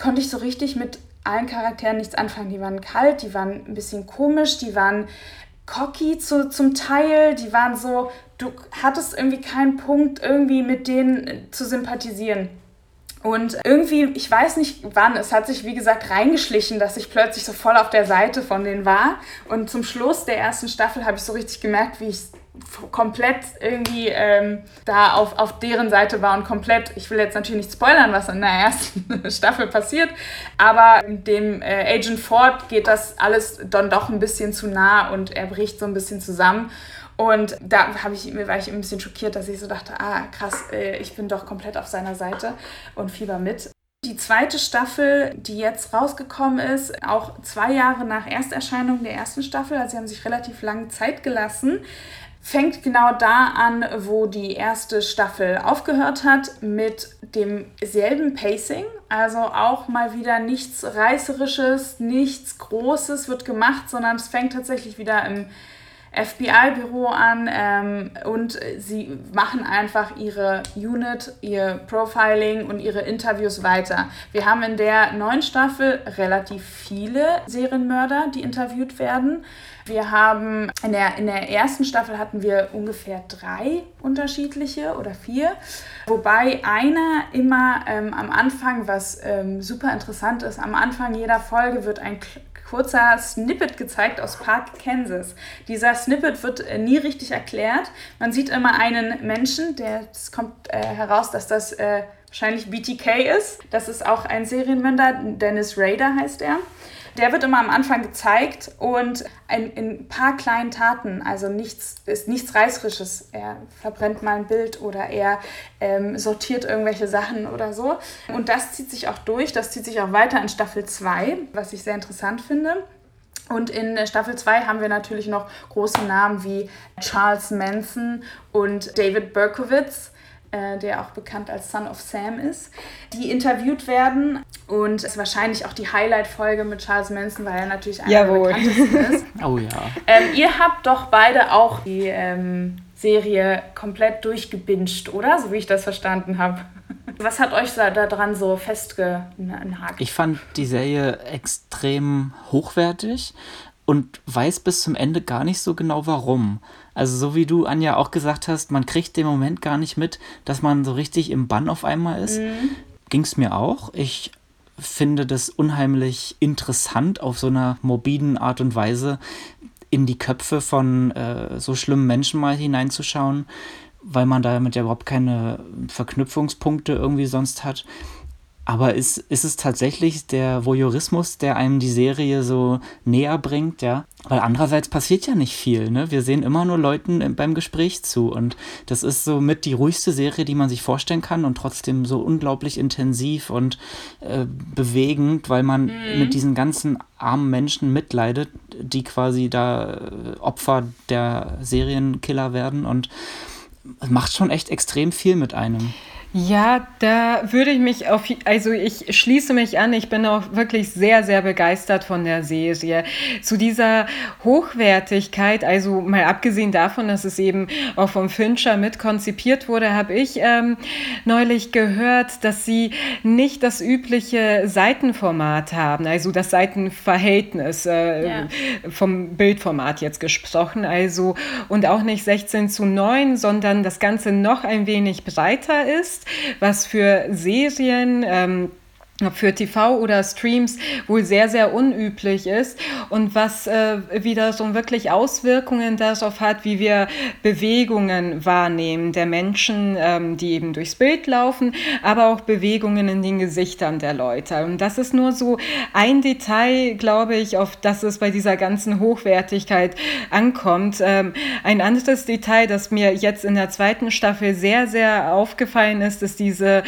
konnte ich so richtig mit allen Charakteren nichts anfangen. Die waren kalt, die waren ein bisschen komisch, die waren cocky zu, zum Teil, die waren so, du hattest irgendwie keinen Punkt, irgendwie mit denen zu sympathisieren. Und irgendwie, ich weiß nicht wann, es hat sich wie gesagt reingeschlichen, dass ich plötzlich so voll auf der Seite von denen war. Und zum Schluss der ersten Staffel habe ich so richtig gemerkt, wie ich komplett irgendwie ähm, da auf, auf deren Seite war und komplett, ich will jetzt natürlich nicht spoilern, was in der ersten [laughs] Staffel passiert, aber dem äh, Agent Ford geht das alles dann doch ein bisschen zu nah und er bricht so ein bisschen zusammen. Und da ich, war ich ein bisschen schockiert, dass ich so dachte, ah krass, äh, ich bin doch komplett auf seiner Seite und fieber mit. Die die zweite Staffel, die jetzt rausgekommen ist, auch zwei Jahre nach Ersterscheinung der ersten Staffel, also sie haben sich relativ lange Zeit gelassen, fängt genau da an, wo die erste Staffel aufgehört hat, mit demselben Pacing. Also auch mal wieder nichts Reißerisches, nichts Großes wird gemacht, sondern es fängt tatsächlich wieder im FBI-Büro an ähm, und sie machen einfach ihre Unit, ihr Profiling und ihre Interviews weiter. Wir haben in der neuen Staffel relativ viele Serienmörder, die interviewt werden. Wir haben in der, in der ersten Staffel hatten wir ungefähr drei unterschiedliche oder vier, wobei einer immer ähm, am Anfang, was ähm, super interessant ist, am Anfang jeder Folge wird ein kurzer Snippet gezeigt aus Park, Kansas. Dieser Snippet wird äh, nie richtig erklärt. Man sieht immer einen Menschen, der, es kommt äh, heraus, dass das äh, wahrscheinlich BTK ist. Das ist auch ein Serienmörder, Dennis Rader heißt er. Der wird immer am Anfang gezeigt und in ein paar kleinen Taten, also nichts ist nichts Reißerisches. Er verbrennt mal ein Bild oder er ähm, sortiert irgendwelche Sachen oder so. Und das zieht sich auch durch, das zieht sich auch weiter in Staffel 2, was ich sehr interessant finde. Und in Staffel 2 haben wir natürlich noch große Namen wie Charles Manson und David Berkowitz äh, der auch bekannt als Son of Sam ist, die interviewt werden. Und es ist wahrscheinlich auch die Highlight-Folge mit Charles Manson, weil er natürlich einer Jawohl. der bekanntesten ist. [laughs] Oh ja. Ähm, ihr habt doch beide auch die ähm, Serie komplett durchgebinged, oder? So wie ich das verstanden habe. [laughs] Was hat euch da daran so festgenagt? Ich fand die Serie extrem hochwertig und weiß bis zum Ende gar nicht so genau warum. Also so wie du, Anja, auch gesagt hast, man kriegt den Moment gar nicht mit, dass man so richtig im Bann auf einmal ist. Mhm. Ging es mir auch. Ich finde das unheimlich interessant, auf so einer morbiden Art und Weise in die Köpfe von äh, so schlimmen Menschen mal hineinzuschauen, weil man damit ja überhaupt keine Verknüpfungspunkte irgendwie sonst hat. Aber ist, ist es tatsächlich der Voyeurismus, der einem die Serie so näher bringt, ja? Weil andererseits passiert ja nicht viel, ne? Wir sehen immer nur Leuten beim Gespräch zu und das ist so mit die ruhigste Serie, die man sich vorstellen kann und trotzdem so unglaublich intensiv und äh, bewegend, weil man mhm. mit diesen ganzen armen Menschen mitleidet, die quasi da äh, Opfer der Serienkiller werden und macht schon echt extrem viel mit einem. Ja, da würde ich mich auf, also ich schließe mich an, ich bin auch wirklich sehr, sehr begeistert von der Serie. Zu dieser Hochwertigkeit, also mal abgesehen davon, dass es eben auch vom Fincher mit konzipiert wurde, habe ich ähm, neulich gehört, dass sie nicht das übliche Seitenformat haben, also das Seitenverhältnis äh, ja. vom Bildformat jetzt gesprochen, also und auch nicht 16 zu 9, sondern das Ganze noch ein wenig breiter ist was für Serien ähm, für TV oder Streams wohl sehr, sehr unüblich ist und was äh, wieder so wirklich Auswirkungen darauf hat, wie wir Bewegungen wahrnehmen der Menschen, ähm, die eben durchs Bild laufen, aber auch Bewegungen in den Gesichtern der Leute. Und das ist nur so ein Detail, glaube ich, auf das es bei dieser ganzen Hochwertigkeit ankommt. Ähm, ein anderes Detail, das mir jetzt in der zweiten Staffel sehr, sehr aufgefallen ist, ist diese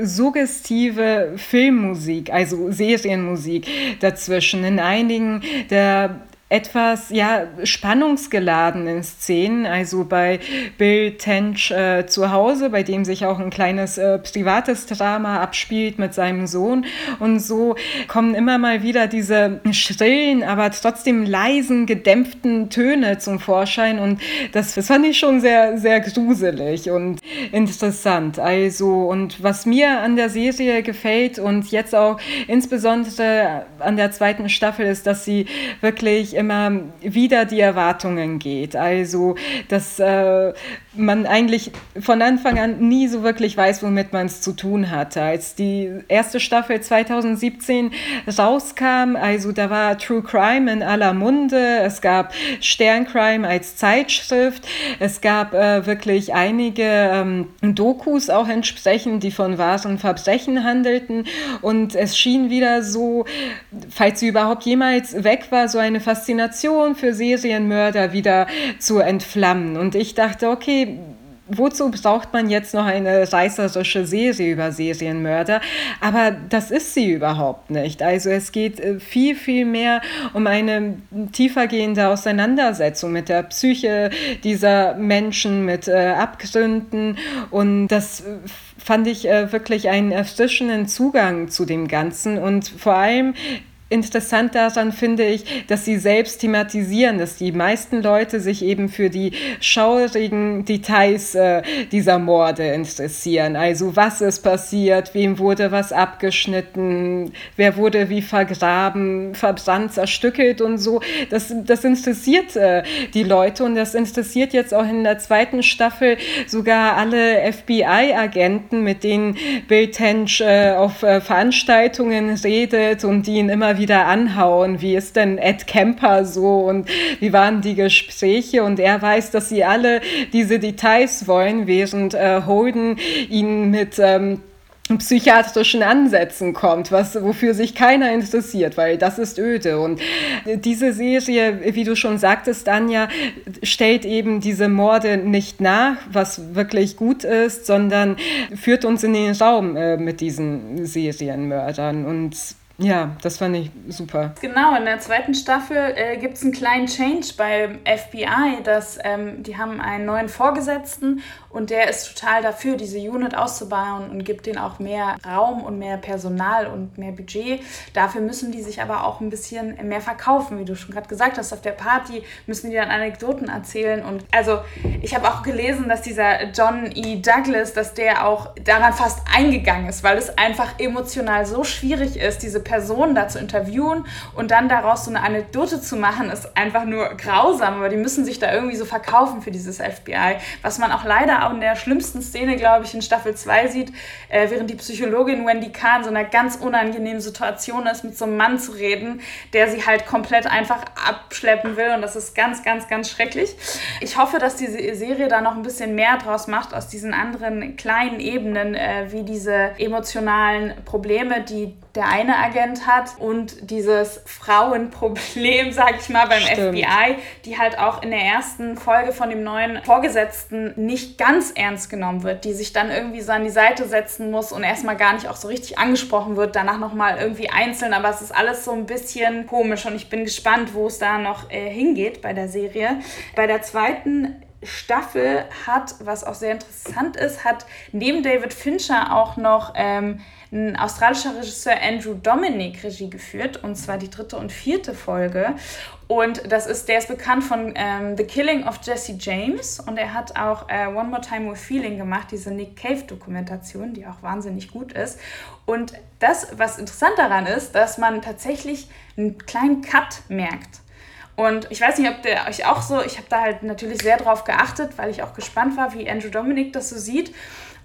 suggestive Film Filmmusik, also Serienmusik dazwischen. In einigen der etwas ja, spannungsgeladenen Szenen, also bei Bill Tench äh, zu Hause, bei dem sich auch ein kleines äh, privates Drama abspielt mit seinem Sohn. Und so kommen immer mal wieder diese schrillen, aber trotzdem leisen, gedämpften Töne zum Vorschein. Und das, das fand ich schon sehr, sehr gruselig und interessant. Also, und was mir an der Serie gefällt und jetzt auch insbesondere an der zweiten Staffel ist, dass sie wirklich immer wieder die Erwartungen geht. Also, dass äh, man eigentlich von Anfang an nie so wirklich weiß, womit man es zu tun hatte. Als die erste Staffel 2017 rauskam, also da war True Crime in aller Munde, es gab Sterncrime als Zeitschrift, es gab äh, wirklich einige ähm, Dokus auch entsprechend, die von wahren Verbrechen handelten und es schien wieder so, falls sie überhaupt jemals weg war, so eine Faszination für Serienmörder wieder zu entflammen. Und ich dachte, okay, wozu braucht man jetzt noch eine reißerische Serie über Serienmörder? Aber das ist sie überhaupt nicht. Also es geht äh, viel, viel mehr um eine tiefergehende Auseinandersetzung mit der Psyche dieser Menschen, mit äh, Abgründen. Und das äh, fand ich wirklich einen erfrischenden Zugang zu dem Ganzen und vor allem interessant daran finde ich, dass sie selbst thematisieren, dass die meisten Leute sich eben für die schaurigen Details äh, dieser Morde interessieren. Also was ist passiert, wem wurde was abgeschnitten, wer wurde wie vergraben, verbrannt, zerstückelt und so. Das, das interessiert äh, die Leute und das interessiert jetzt auch in der zweiten Staffel sogar alle FBI-Agenten, mit denen Bill Tench äh, auf äh, Veranstaltungen redet und die ihn immer wieder anhauen, wie ist denn Ed Kemper so und wie waren die Gespräche und er weiß, dass sie alle diese Details wollen, während äh, Holden ihn mit ähm, psychiatrischen Ansätzen kommt, was, wofür sich keiner interessiert, weil das ist öde. Und diese Serie, wie du schon sagtest, Anja, stellt eben diese Morde nicht nach, was wirklich gut ist, sondern führt uns in den Raum äh, mit diesen Serienmördern. Und ja, das fand ich super. Genau, in der zweiten Staffel äh, gibt es einen kleinen Change beim FBI, dass ähm, die haben einen neuen Vorgesetzten und der ist total dafür, diese Unit auszubauen und gibt denen auch mehr Raum und mehr Personal und mehr Budget. Dafür müssen die sich aber auch ein bisschen mehr verkaufen, wie du schon gerade gesagt hast. Auf der Party müssen die dann Anekdoten erzählen. Und also ich habe auch gelesen, dass dieser John E. Douglas, dass der auch daran fast eingegangen ist, weil es einfach emotional so schwierig ist, diese Person da zu interviewen und dann daraus so eine Anekdote zu machen, ist einfach nur grausam. Aber die müssen sich da irgendwie so verkaufen für dieses FBI, was man auch leider auch in der schlimmsten Szene, glaube ich, in Staffel 2 sieht, äh, während die Psychologin Wendy Kahn so einer ganz unangenehmen Situation ist, mit so einem Mann zu reden, der sie halt komplett einfach abschleppen will. Und das ist ganz, ganz, ganz schrecklich. Ich hoffe, dass diese Serie da noch ein bisschen mehr draus macht aus diesen anderen kleinen Ebenen, äh, wie diese emotionalen Probleme, die der eine Agent hat und dieses Frauenproblem, [laughs] sag ich mal, beim Stimmt. FBI, die halt auch in der ersten Folge von dem neuen Vorgesetzten nicht ganz ernst genommen wird, die sich dann irgendwie so an die Seite setzen muss und erstmal gar nicht auch so richtig angesprochen wird, danach nochmal irgendwie einzeln, aber es ist alles so ein bisschen komisch und ich bin gespannt, wo es da noch äh, hingeht bei der Serie. Bei der zweiten Staffel hat, was auch sehr interessant ist, hat neben David Fincher auch noch ähm, ein australischer Regisseur Andrew Dominic Regie geführt, und zwar die dritte und vierte Folge. Und das ist, der ist bekannt von ähm, The Killing of Jesse James und er hat auch äh, One More Time with Feeling gemacht, diese Nick Cave-Dokumentation, die auch wahnsinnig gut ist. Und das, was interessant daran ist, dass man tatsächlich einen kleinen Cut merkt. Und ich weiß nicht, ob der euch auch so, ich habe da halt natürlich sehr drauf geachtet, weil ich auch gespannt war, wie Andrew Dominic das so sieht.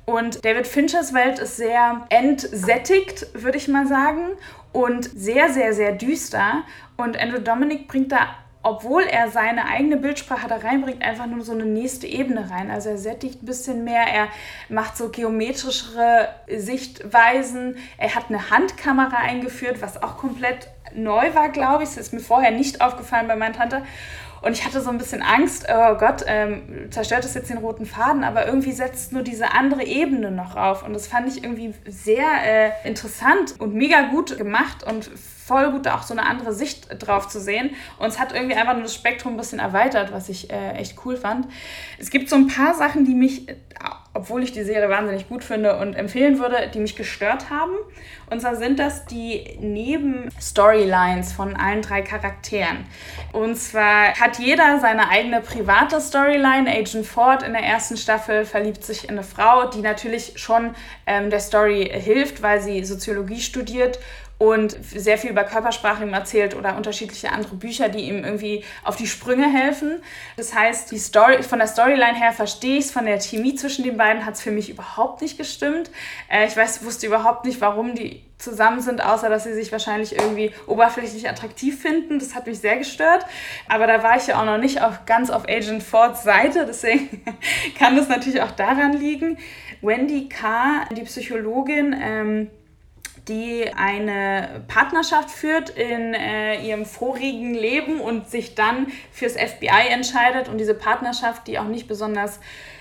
Und David Finchers Welt ist sehr entsättigt, würde ich mal sagen, und sehr, sehr, sehr düster. Und Andrew Dominic bringt da obwohl er seine eigene Bildsprache da reinbringt, einfach nur so eine nächste Ebene rein. Also er sättigt ein bisschen mehr, er macht so geometrischere Sichtweisen, er hat eine Handkamera eingeführt, was auch komplett neu war, glaube ich. Das ist mir vorher nicht aufgefallen bei meiner Tante. Und ich hatte so ein bisschen Angst, oh Gott, ähm, zerstört das jetzt den roten Faden, aber irgendwie setzt nur diese andere Ebene noch auf. Und das fand ich irgendwie sehr äh, interessant und mega gut gemacht und voll gut, auch so eine andere Sicht drauf zu sehen. Und es hat irgendwie einfach nur das Spektrum ein bisschen erweitert, was ich äh, echt cool fand. Es gibt so ein paar Sachen, die mich, obwohl ich die Serie wahnsinnig gut finde und empfehlen würde, die mich gestört haben. Und zwar sind das die Neben-Storylines von allen drei Charakteren. Und zwar hat jeder seine eigene private Storyline. Agent Ford in der ersten Staffel verliebt sich in eine Frau, die natürlich schon ähm, der Story hilft, weil sie Soziologie studiert und sehr viel über Körpersprache ihm erzählt oder unterschiedliche andere Bücher, die ihm irgendwie auf die Sprünge helfen. Das heißt, die Story, von der Storyline her verstehe ich es, von der Chemie zwischen den beiden hat es für mich überhaupt nicht gestimmt. Äh, ich weiß, wusste überhaupt nicht, warum die zusammen sind, außer dass sie sich wahrscheinlich irgendwie oberflächlich attraktiv finden. Das hat mich sehr gestört. Aber da war ich ja auch noch nicht auf, ganz auf Agent Fords Seite, deswegen [laughs] kann das natürlich auch daran liegen. Wendy K., die Psychologin, ähm, die eine Partnerschaft führt in äh, ihrem vorigen Leben und sich dann fürs FBI entscheidet und diese Partnerschaft, die auch nicht besonders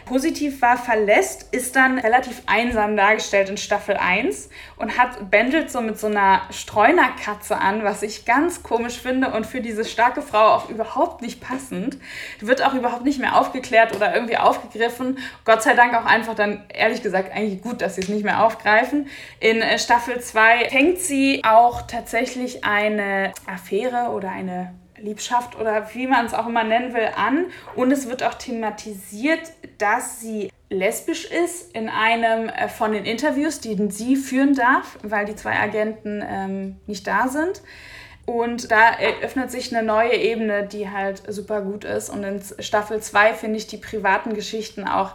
positiv war, verlässt, ist dann relativ einsam dargestellt in Staffel 1 und hat bändelt so mit so einer Streunerkatze an, was ich ganz komisch finde und für diese starke Frau auch überhaupt nicht passend. Wird auch überhaupt nicht mehr aufgeklärt oder irgendwie aufgegriffen. Gott sei Dank auch einfach dann, ehrlich gesagt, eigentlich gut, dass sie es nicht mehr aufgreifen. In äh, Staffel 2 fängt sie auch tatsächlich eine Affäre oder eine Liebschaft oder wie man es auch immer nennen will, an. Und es wird auch thematisiert, dass sie lesbisch ist in einem äh, von den Interviews, die sie führen darf, weil die zwei Agenten ähm, nicht da sind. Und da eröffnet sich eine neue Ebene, die halt super gut ist. Und in Staffel 2 finde ich die privaten Geschichten auch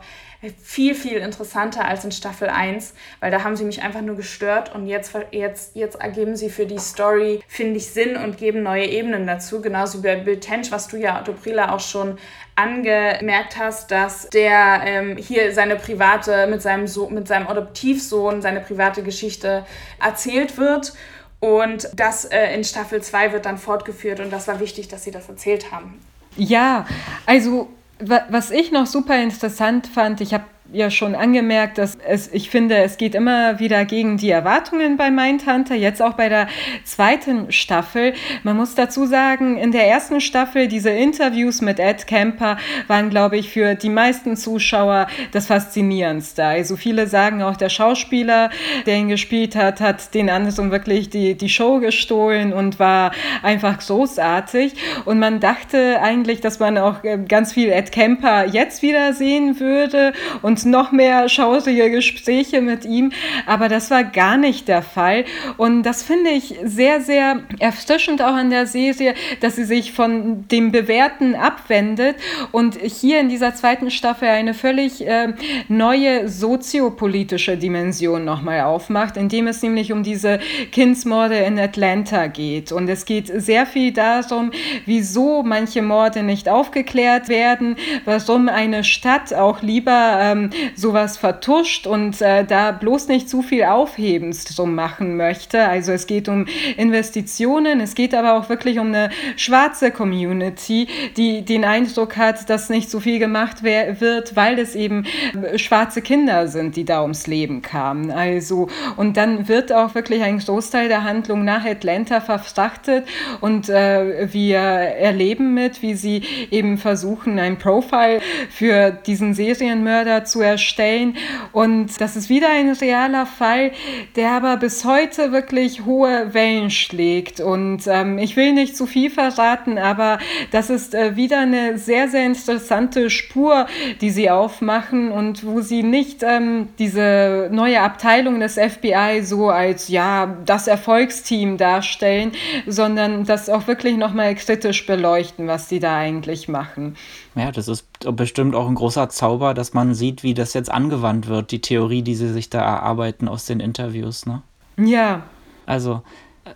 viel, viel interessanter als in Staffel 1, weil da haben sie mich einfach nur gestört und jetzt, jetzt, jetzt ergeben sie für die Story, finde ich, Sinn und geben neue Ebenen dazu. Genauso wie bei Bill Tench, was du ja, Dobrila, auch schon angemerkt hast, dass der ähm, hier seine private, mit seinem, so mit seinem Adoptivsohn, seine private Geschichte erzählt wird. Und das äh, in Staffel 2 wird dann fortgeführt und das war wichtig, dass sie das erzählt haben. Ja, also was ich noch super interessant fand, ich habe ja schon angemerkt, dass es, ich finde, es geht immer wieder gegen die Erwartungen bei Mindhunter, jetzt auch bei der zweiten Staffel. Man muss dazu sagen, in der ersten Staffel, diese Interviews mit Ed Kemper waren, glaube ich, für die meisten Zuschauer das Faszinierendste. Also viele sagen auch, der Schauspieler, der ihn gespielt hat, hat den anderen wirklich die, die Show gestohlen und war einfach großartig. Und man dachte eigentlich, dass man auch äh, ganz viel Ed Kemper jetzt wieder sehen würde und noch mehr schaurige Gespräche mit ihm, aber das war gar nicht der Fall. Und das finde ich sehr, sehr erfrischend auch an der Serie, dass sie sich von dem Bewährten abwendet und hier in dieser zweiten Staffel eine völlig äh, neue soziopolitische Dimension nochmal aufmacht, indem es nämlich um diese Kindsmorde in Atlanta geht. Und es geht sehr viel darum, wieso manche Morde nicht aufgeklärt werden, warum eine Stadt auch lieber ähm, sowas vertuscht und äh, da bloß nicht zu viel Aufhebens drum machen möchte. Also es geht um Investitionen, es geht aber auch wirklich um eine schwarze Community, die den Eindruck hat, dass nicht so viel gemacht wird, weil es eben äh, schwarze Kinder sind, die da ums Leben kamen. Also und dann wird auch wirklich ein Großteil der Handlung nach Atlanta verfrachtet und äh, wir erleben mit, wie sie eben versuchen, ein Profile für diesen Serienmörder zu erstellen. Und das ist wieder ein realer Fall, der aber bis heute wirklich hohe Wellen schlägt. Und ähm, ich will nicht zu viel verraten, aber das ist äh, wieder eine sehr, sehr interessante Spur, die sie aufmachen und wo sie nicht ähm, diese neue Abteilung des FBI so als ja das Erfolgsteam darstellen, sondern das auch wirklich nochmal kritisch beleuchten, was sie da eigentlich machen. Ja, das ist bestimmt auch ein großer Zauber, dass man sieht, wie das jetzt angewandt wird, die Theorie, die sie sich da erarbeiten aus den Interviews, ne? Ja. Also,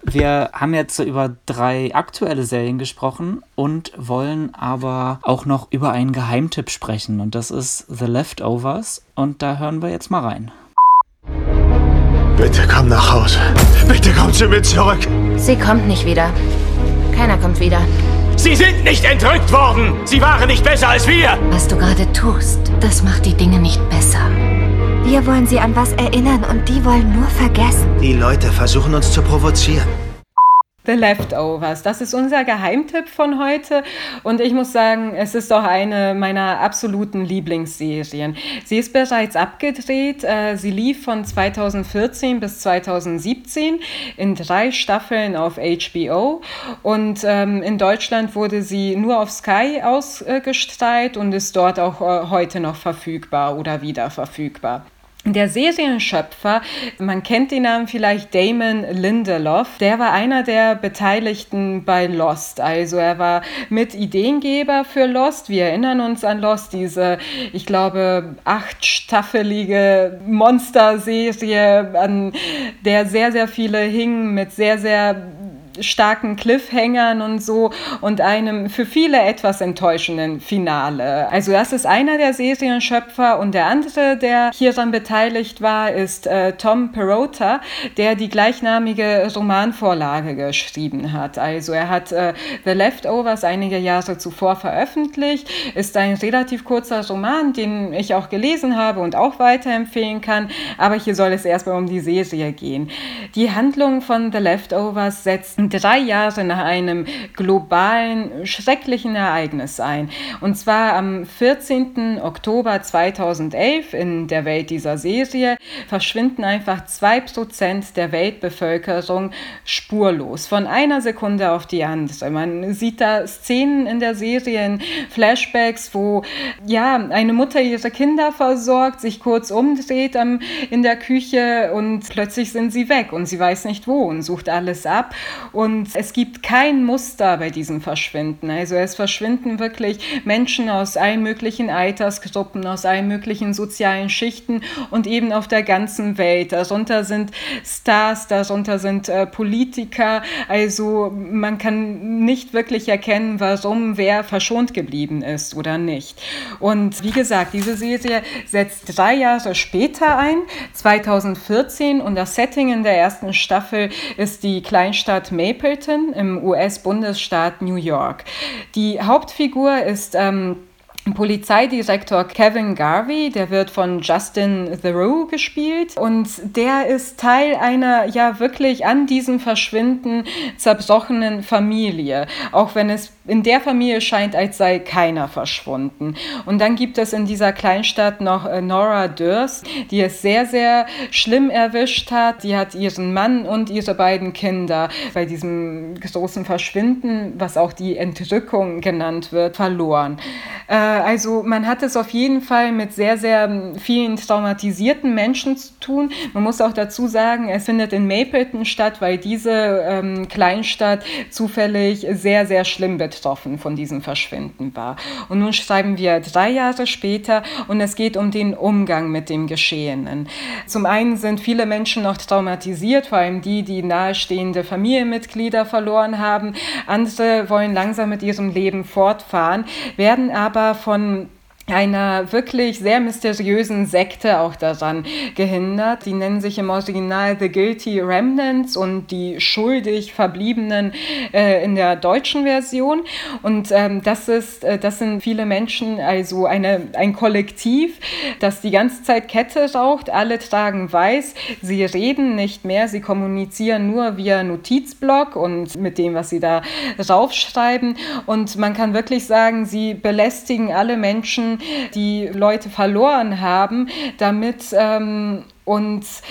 wir haben jetzt über drei aktuelle Serien gesprochen und wollen aber auch noch über einen Geheimtipp sprechen und das ist The Leftovers und da hören wir jetzt mal rein. Bitte komm nach Hause. Bitte komm zu mir zurück. Sie kommt nicht wieder. Keiner kommt wieder. Sie sind nicht entrückt worden! Sie waren nicht besser als wir! Was du gerade tust, das macht die Dinge nicht besser. Wir wollen sie an was erinnern und die wollen nur vergessen. Die Leute versuchen uns zu provozieren. The Leftovers. Das ist unser Geheimtipp von heute und ich muss sagen, es ist doch eine meiner absoluten Lieblingsserien. Sie ist bereits abgedreht. Äh, sie lief von 2014 bis 2017 in drei Staffeln auf HBO und ähm, in Deutschland wurde sie nur auf Sky ausgestrahlt und ist dort auch äh, heute noch verfügbar oder wieder verfügbar. Der Serienschöpfer, man kennt den Namen vielleicht Damon Lindelof, der war einer der Beteiligten bei Lost. Also er war mit Ideengeber für Lost. Wir erinnern uns an Lost, diese, ich glaube, achtstaffelige Monsterserie, an der sehr, sehr viele hingen mit sehr, sehr starken Cliffhangern und so und einem für viele etwas enttäuschenden Finale. Also das ist einer der Serienschöpfer und der andere, der hier dann beteiligt war, ist äh, Tom Perota, der die gleichnamige Romanvorlage geschrieben hat. Also er hat äh, The Leftovers einige Jahre zuvor veröffentlicht, ist ein relativ kurzer Roman, den ich auch gelesen habe und auch weiterempfehlen kann, aber hier soll es erstmal um die Serie gehen. Die Handlung von The Leftovers setzt drei Jahre nach einem globalen, schrecklichen Ereignis ein. Und zwar am 14. Oktober 2011 in der Welt dieser Serie verschwinden einfach 2% der Weltbevölkerung spurlos, von einer Sekunde auf die andere. Man sieht da Szenen in der Serie, in Flashbacks, wo ja eine Mutter ihre Kinder versorgt, sich kurz umdreht am, in der Küche und plötzlich sind sie weg und sie weiß nicht wo und sucht alles ab. Und es gibt kein Muster bei diesem Verschwinden. Also es verschwinden wirklich Menschen aus allen möglichen Altersgruppen, aus allen möglichen sozialen Schichten und eben auf der ganzen Welt. Darunter sind Stars, darunter sind äh, Politiker. Also man kann nicht wirklich erkennen, warum wer verschont geblieben ist oder nicht. Und wie gesagt, diese Serie setzt drei Jahre später ein, 2014, und das Setting in der ersten Staffel ist die Kleinstadt Mapleton im US-Bundesstaat New York. Die Hauptfigur ist ähm, Polizeidirektor Kevin Garvey, der wird von Justin Theroux gespielt und der ist Teil einer ja wirklich an diesem Verschwinden zerbrochenen Familie, auch wenn es in der Familie scheint, als sei keiner verschwunden. Und dann gibt es in dieser Kleinstadt noch äh, Nora Durst, die es sehr, sehr schlimm erwischt hat. Die hat ihren Mann und ihre beiden Kinder bei diesem großen Verschwinden, was auch die Entrückung genannt wird, verloren. Äh, also man hat es auf jeden Fall mit sehr, sehr ähm, vielen traumatisierten Menschen zu tun. Man muss auch dazu sagen, es findet in Mapleton statt, weil diese ähm, Kleinstadt zufällig sehr, sehr schlimm betroffen von diesem Verschwinden war. Und nun schreiben wir drei Jahre später und es geht um den Umgang mit dem Geschehenen. Zum einen sind viele Menschen noch traumatisiert, vor allem die, die nahestehende Familienmitglieder verloren haben. Andere wollen langsam mit ihrem Leben fortfahren, werden aber von einer wirklich sehr mysteriösen Sekte auch daran gehindert. Die nennen sich im Original The Guilty Remnants und die schuldig Verbliebenen äh, in der deutschen Version. Und ähm, das ist, äh, das sind viele Menschen, also eine, ein Kollektiv, das die ganze Zeit Kette raucht. Alle tragen weiß. Sie reden nicht mehr. Sie kommunizieren nur via Notizblock und mit dem, was sie da raufschreiben. Und man kann wirklich sagen, sie belästigen alle Menschen, die Leute verloren haben, damit ähm, uns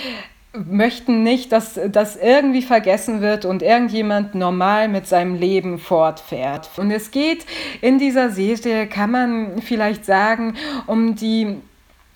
möchten nicht, dass das irgendwie vergessen wird und irgendjemand normal mit seinem Leben fortfährt. Und es geht in dieser Serie, kann man vielleicht sagen, um die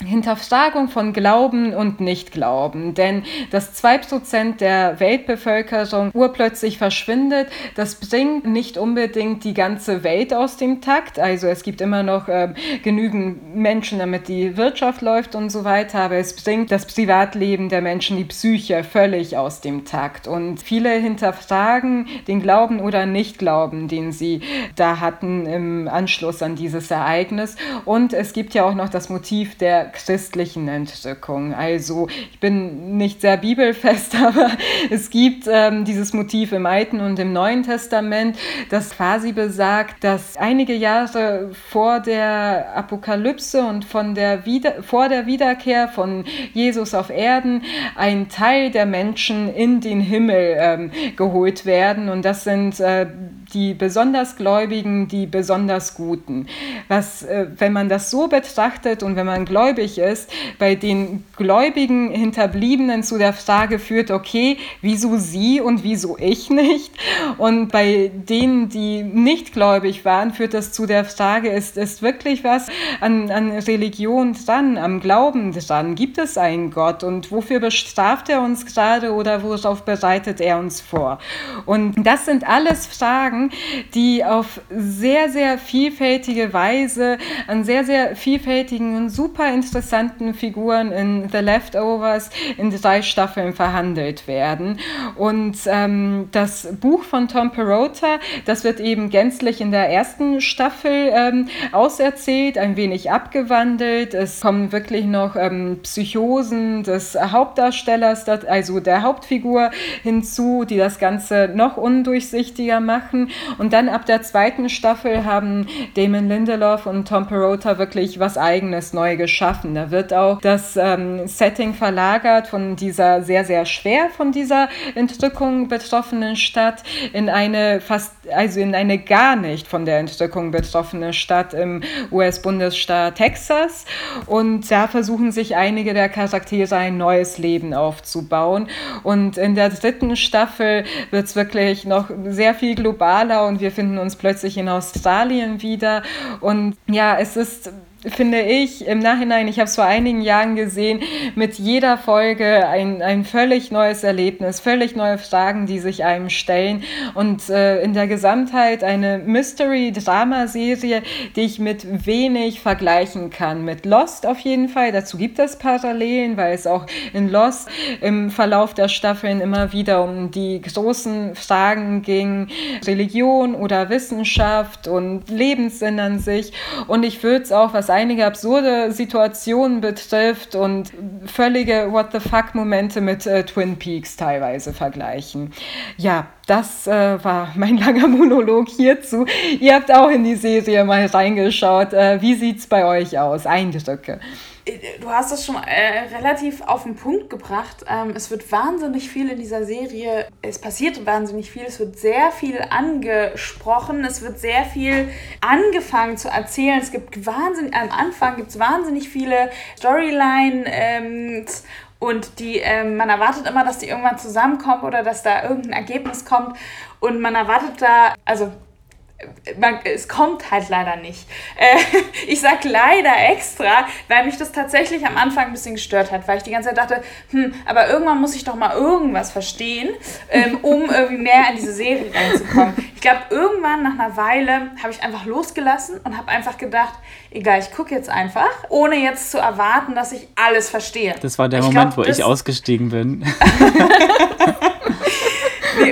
Hinterfragung von Glauben und Nichtglauben. Denn dass 2% der Weltbevölkerung urplötzlich verschwindet, das bringt nicht unbedingt die ganze Welt aus dem Takt. Also es gibt immer noch äh, genügend Menschen, damit die Wirtschaft läuft und so weiter, aber es bringt das Privatleben der Menschen, die Psyche völlig aus dem Takt. Und viele hinterfragen den Glauben oder Nichtglauben, den sie da hatten im Anschluss an dieses Ereignis. Und es gibt ja auch noch das Motiv der christlichen Entrückung. Also ich bin nicht sehr bibelfest, [laughs] aber es gibt ähm, dieses Motiv im Alten und im Neuen Testament, das quasi besagt, dass einige Jahre vor der Apokalypse und von der Wieder vor der Wiederkehr von Jesus auf Erden ein Teil der Menschen in den Himmel ähm, geholt werden. Und das sind äh, die besonders Gläubigen, die besonders Guten. Was, äh, wenn man das so betrachtet und wenn man gläubig ist, bei den gläubigen Hinterbliebenen zu der Frage führt, okay, wieso sie und wieso ich nicht? Und bei denen, die nicht gläubig waren, führt das zu der Frage, ist, ist wirklich was an, an Religion dran, am Glauben dran? Gibt es einen Gott und wofür bestraft er uns gerade oder worauf bereitet er uns vor? Und das sind alles Fragen, Fragen, die auf sehr, sehr vielfältige Weise an sehr, sehr vielfältigen und super interessanten Figuren in The Leftovers in drei Staffeln verhandelt werden. Und ähm, das Buch von Tom Perota, das wird eben gänzlich in der ersten Staffel ähm, auserzählt, ein wenig abgewandelt. Es kommen wirklich noch ähm, Psychosen des Hauptdarstellers, also der Hauptfigur hinzu, die das Ganze noch undurchsichtiger machen. Und dann ab der zweiten Staffel haben Damon Lindelof und Tom Perota wirklich was eigenes neu geschaffen. Da wird auch das ähm, Setting verlagert von dieser sehr, sehr schwer von dieser Entrückung betroffenen Stadt in eine fast, also in eine gar nicht von der Entrückung betroffene Stadt im US-Bundesstaat Texas. Und da versuchen sich einige der Charaktere ein neues Leben aufzubauen. Und in der dritten Staffel wird es wirklich noch sehr viel globaler und wir finden uns plötzlich in Australien wieder. Und ja, es ist finde ich im Nachhinein, ich habe es vor einigen Jahren gesehen, mit jeder Folge ein, ein völlig neues Erlebnis, völlig neue Fragen, die sich einem stellen. Und äh, in der Gesamtheit eine Mystery-Drama-Serie, die ich mit wenig vergleichen kann. Mit Lost auf jeden Fall, dazu gibt es Parallelen, weil es auch in Lost im Verlauf der Staffeln immer wieder um die großen Fragen ging, Religion oder Wissenschaft und Lebenssinn an sich. Und ich würde es auch, was einige absurde Situationen betrifft und völlige What the fuck-Momente mit äh, Twin Peaks teilweise vergleichen. Ja, das äh, war mein langer [laughs] Monolog hierzu. Ihr habt auch in die Serie mal reingeschaut. Äh, wie es bei euch aus? Eindrücke du hast es schon äh, relativ auf den Punkt gebracht. Ähm, es wird wahnsinnig viel in dieser Serie, es passiert wahnsinnig viel, es wird sehr viel angesprochen, es wird sehr viel angefangen zu erzählen. Es gibt wahnsinnig, am Anfang gibt es wahnsinnig viele Storyline ähm, und die, ähm, man erwartet immer, dass die irgendwann zusammenkommen oder dass da irgendein Ergebnis kommt und man erwartet da, also man, es kommt halt leider nicht. Äh, [laughs] ich sag leider extra, weil mich das tatsächlich am Anfang ein bisschen gestört hat, weil ich die ganze Zeit dachte, hm, aber irgendwann muss ich doch mal irgendwas verstehen, ähm, [laughs] um irgendwie mehr in diese Serie reinzukommen. Ich glaube, irgendwann nach einer Weile habe ich einfach losgelassen und habe einfach gedacht, egal, ich gucke jetzt einfach, ohne jetzt zu erwarten, dass ich alles verstehe. Das war der ich Moment, glaub, wo ich ausgestiegen bin. [laughs]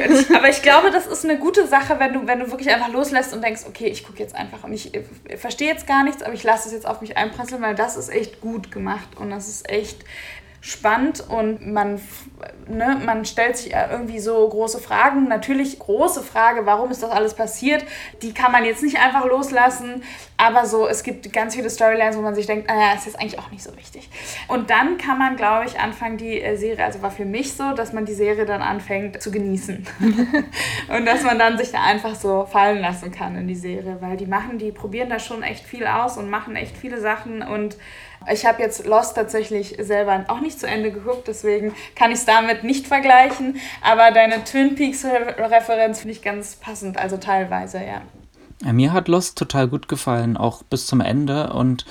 [laughs] aber ich glaube, das ist eine gute Sache, wenn du, wenn du wirklich einfach loslässt und denkst, okay, ich gucke jetzt einfach und ich, ich verstehe jetzt gar nichts, aber ich lasse es jetzt auf mich einprasseln, weil das ist echt gut gemacht und das ist echt spannend und man, ne, man stellt sich irgendwie so große Fragen. Natürlich große Frage, warum ist das alles passiert? Die kann man jetzt nicht einfach loslassen, aber so, es gibt ganz viele Storylines, wo man sich denkt, naja, ist jetzt eigentlich auch nicht so wichtig. Und dann kann man, glaube ich, anfangen, die äh, Serie, also war für mich so, dass man die Serie dann anfängt zu genießen. [laughs] und dass man dann sich da einfach so fallen lassen kann in die Serie, weil die machen, die probieren da schon echt viel aus und machen echt viele Sachen und ich habe jetzt Lost tatsächlich selber auch nicht zu Ende geguckt, deswegen kann ich es damit nicht vergleichen. Aber deine Twin Peaks-Referenz finde ich ganz passend, also teilweise, ja. Mir hat Lost total gut gefallen, auch bis zum Ende. Und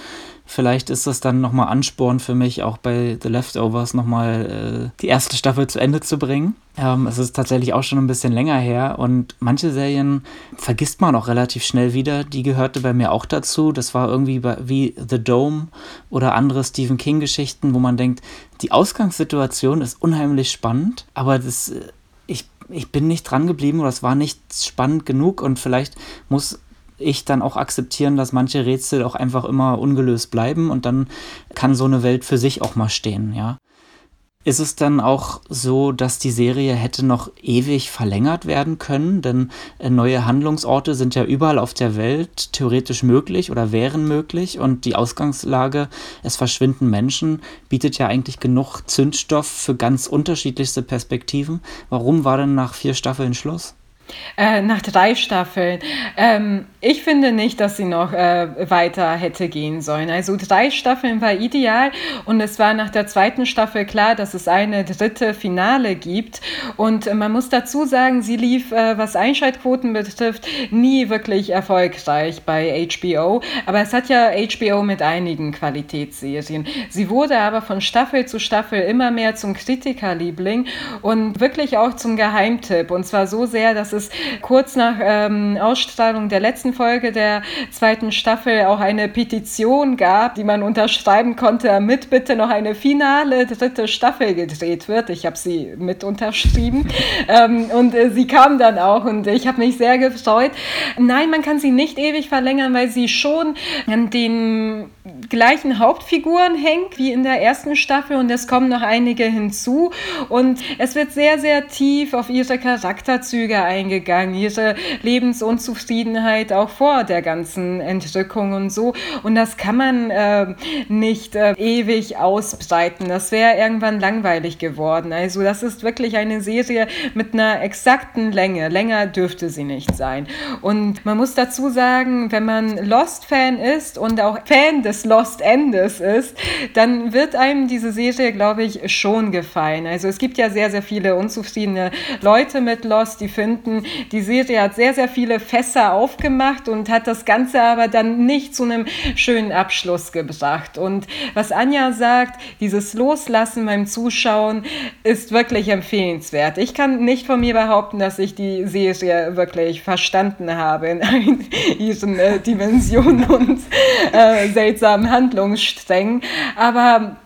Vielleicht ist das dann nochmal Ansporn für mich, auch bei The Leftovers nochmal äh, die erste Staffel zu Ende zu bringen. Ähm, es ist tatsächlich auch schon ein bisschen länger her und manche Serien vergisst man auch relativ schnell wieder. Die gehörte bei mir auch dazu. Das war irgendwie bei, wie The Dome oder andere Stephen King-Geschichten, wo man denkt, die Ausgangssituation ist unheimlich spannend, aber das, äh, ich, ich bin nicht dran geblieben oder es war nicht spannend genug und vielleicht muss ich dann auch akzeptieren, dass manche Rätsel auch einfach immer ungelöst bleiben und dann kann so eine Welt für sich auch mal stehen, ja. Ist es dann auch so, dass die Serie hätte noch ewig verlängert werden können? Denn äh, neue Handlungsorte sind ja überall auf der Welt theoretisch möglich oder wären möglich. Und die Ausgangslage, es verschwinden Menschen, bietet ja eigentlich genug Zündstoff für ganz unterschiedlichste Perspektiven. Warum war denn nach vier Staffeln Schluss? Äh, nach drei Staffeln. Ähm, ich finde nicht, dass sie noch äh, weiter hätte gehen sollen. Also drei Staffeln war ideal und es war nach der zweiten Staffel klar, dass es eine dritte Finale gibt. Und man muss dazu sagen, sie lief, äh, was Einschaltquoten betrifft, nie wirklich erfolgreich bei HBO. Aber es hat ja HBO mit einigen Qualitätsserien. Sie wurde aber von Staffel zu Staffel immer mehr zum Kritikerliebling und wirklich auch zum Geheimtipp. Und zwar so sehr, dass es es kurz nach ähm, Ausstrahlung der letzten Folge der zweiten Staffel auch eine Petition gab, die man unterschreiben konnte, damit bitte noch eine finale dritte Staffel gedreht wird. Ich habe sie mit unterschrieben [laughs] ähm, und äh, sie kam dann auch und ich habe mich sehr gefreut. Nein, man kann sie nicht ewig verlängern, weil sie schon den gleichen Hauptfiguren hängt wie in der ersten Staffel und es kommen noch einige hinzu und es wird sehr, sehr tief auf ihre Charakterzüge eingegangen, ihre Lebensunzufriedenheit auch vor der ganzen Entrückung und so und das kann man äh, nicht äh, ewig ausbreiten. Das wäre irgendwann langweilig geworden. Also das ist wirklich eine Serie mit einer exakten Länge. Länger dürfte sie nicht sein. Und man muss dazu sagen, wenn man Lost-Fan ist und auch Fan des Lost Endes ist, dann wird einem diese Serie, glaube ich, schon gefallen. Also es gibt ja sehr, sehr viele unzufriedene Leute mit Lost, die finden, die Serie hat sehr, sehr viele Fässer aufgemacht und hat das Ganze aber dann nicht zu einem schönen Abschluss gebracht. Und was Anja sagt, dieses Loslassen beim Zuschauen ist wirklich empfehlenswert. Ich kann nicht von mir behaupten, dass ich die Serie wirklich verstanden habe in [laughs] ihren äh, Dimensionen und äh, seltsamen Handlungssträngen. Aber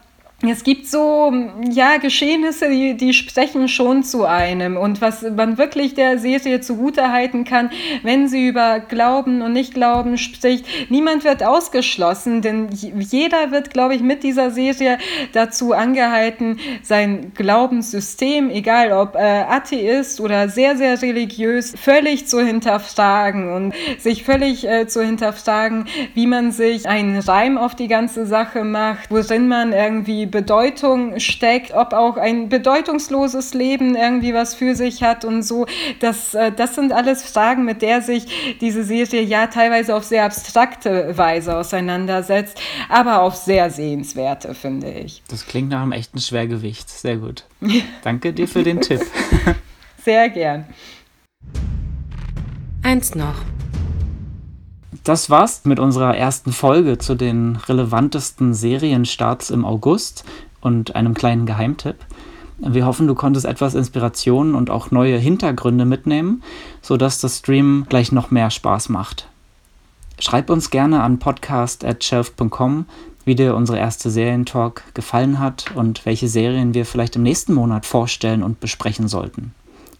es gibt so, ja, Geschehnisse, die, die sprechen schon zu einem. Und was man wirklich der Serie zugutehalten kann, wenn sie über Glauben und Nicht-Glauben spricht, niemand wird ausgeschlossen, denn jeder wird, glaube ich, mit dieser Serie dazu angehalten, sein Glaubenssystem, egal ob äh, Atheist oder sehr, sehr religiös, völlig zu hinterfragen und sich völlig äh, zu hinterfragen, wie man sich einen Reim auf die ganze Sache macht, worin man irgendwie Bedeutung steckt, ob auch ein bedeutungsloses Leben irgendwie was für sich hat und so. Das, äh, das sind alles Fragen, mit der sich diese Serie ja teilweise auf sehr abstrakte Weise auseinandersetzt, aber auf sehr sehenswerte, finde ich. Das klingt nach einem echten Schwergewicht. Sehr gut. [laughs] Danke dir für den Tipp. Sehr gern. Eins noch das war's mit unserer ersten Folge zu den relevantesten Serienstarts im August und einem kleinen Geheimtipp. Wir hoffen, du konntest etwas Inspiration und auch neue Hintergründe mitnehmen, sodass das Stream gleich noch mehr Spaß macht. Schreib uns gerne an podcast.shelf.com, wie dir unsere erste Serientalk gefallen hat und welche Serien wir vielleicht im nächsten Monat vorstellen und besprechen sollten.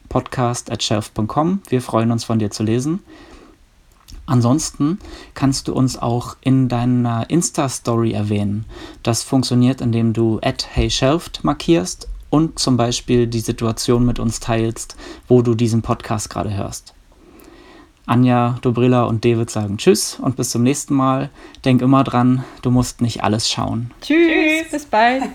Podcast.shelf.com, wir freuen uns von dir zu lesen. Ansonsten kannst du uns auch in deiner Insta-Story erwähnen. Das funktioniert, indem du at HeyShelft markierst und zum Beispiel die Situation mit uns teilst, wo du diesen Podcast gerade hörst. Anja, Dobrilla und David sagen Tschüss und bis zum nächsten Mal. Denk immer dran, du musst nicht alles schauen. Tschüss, bis bald. [laughs]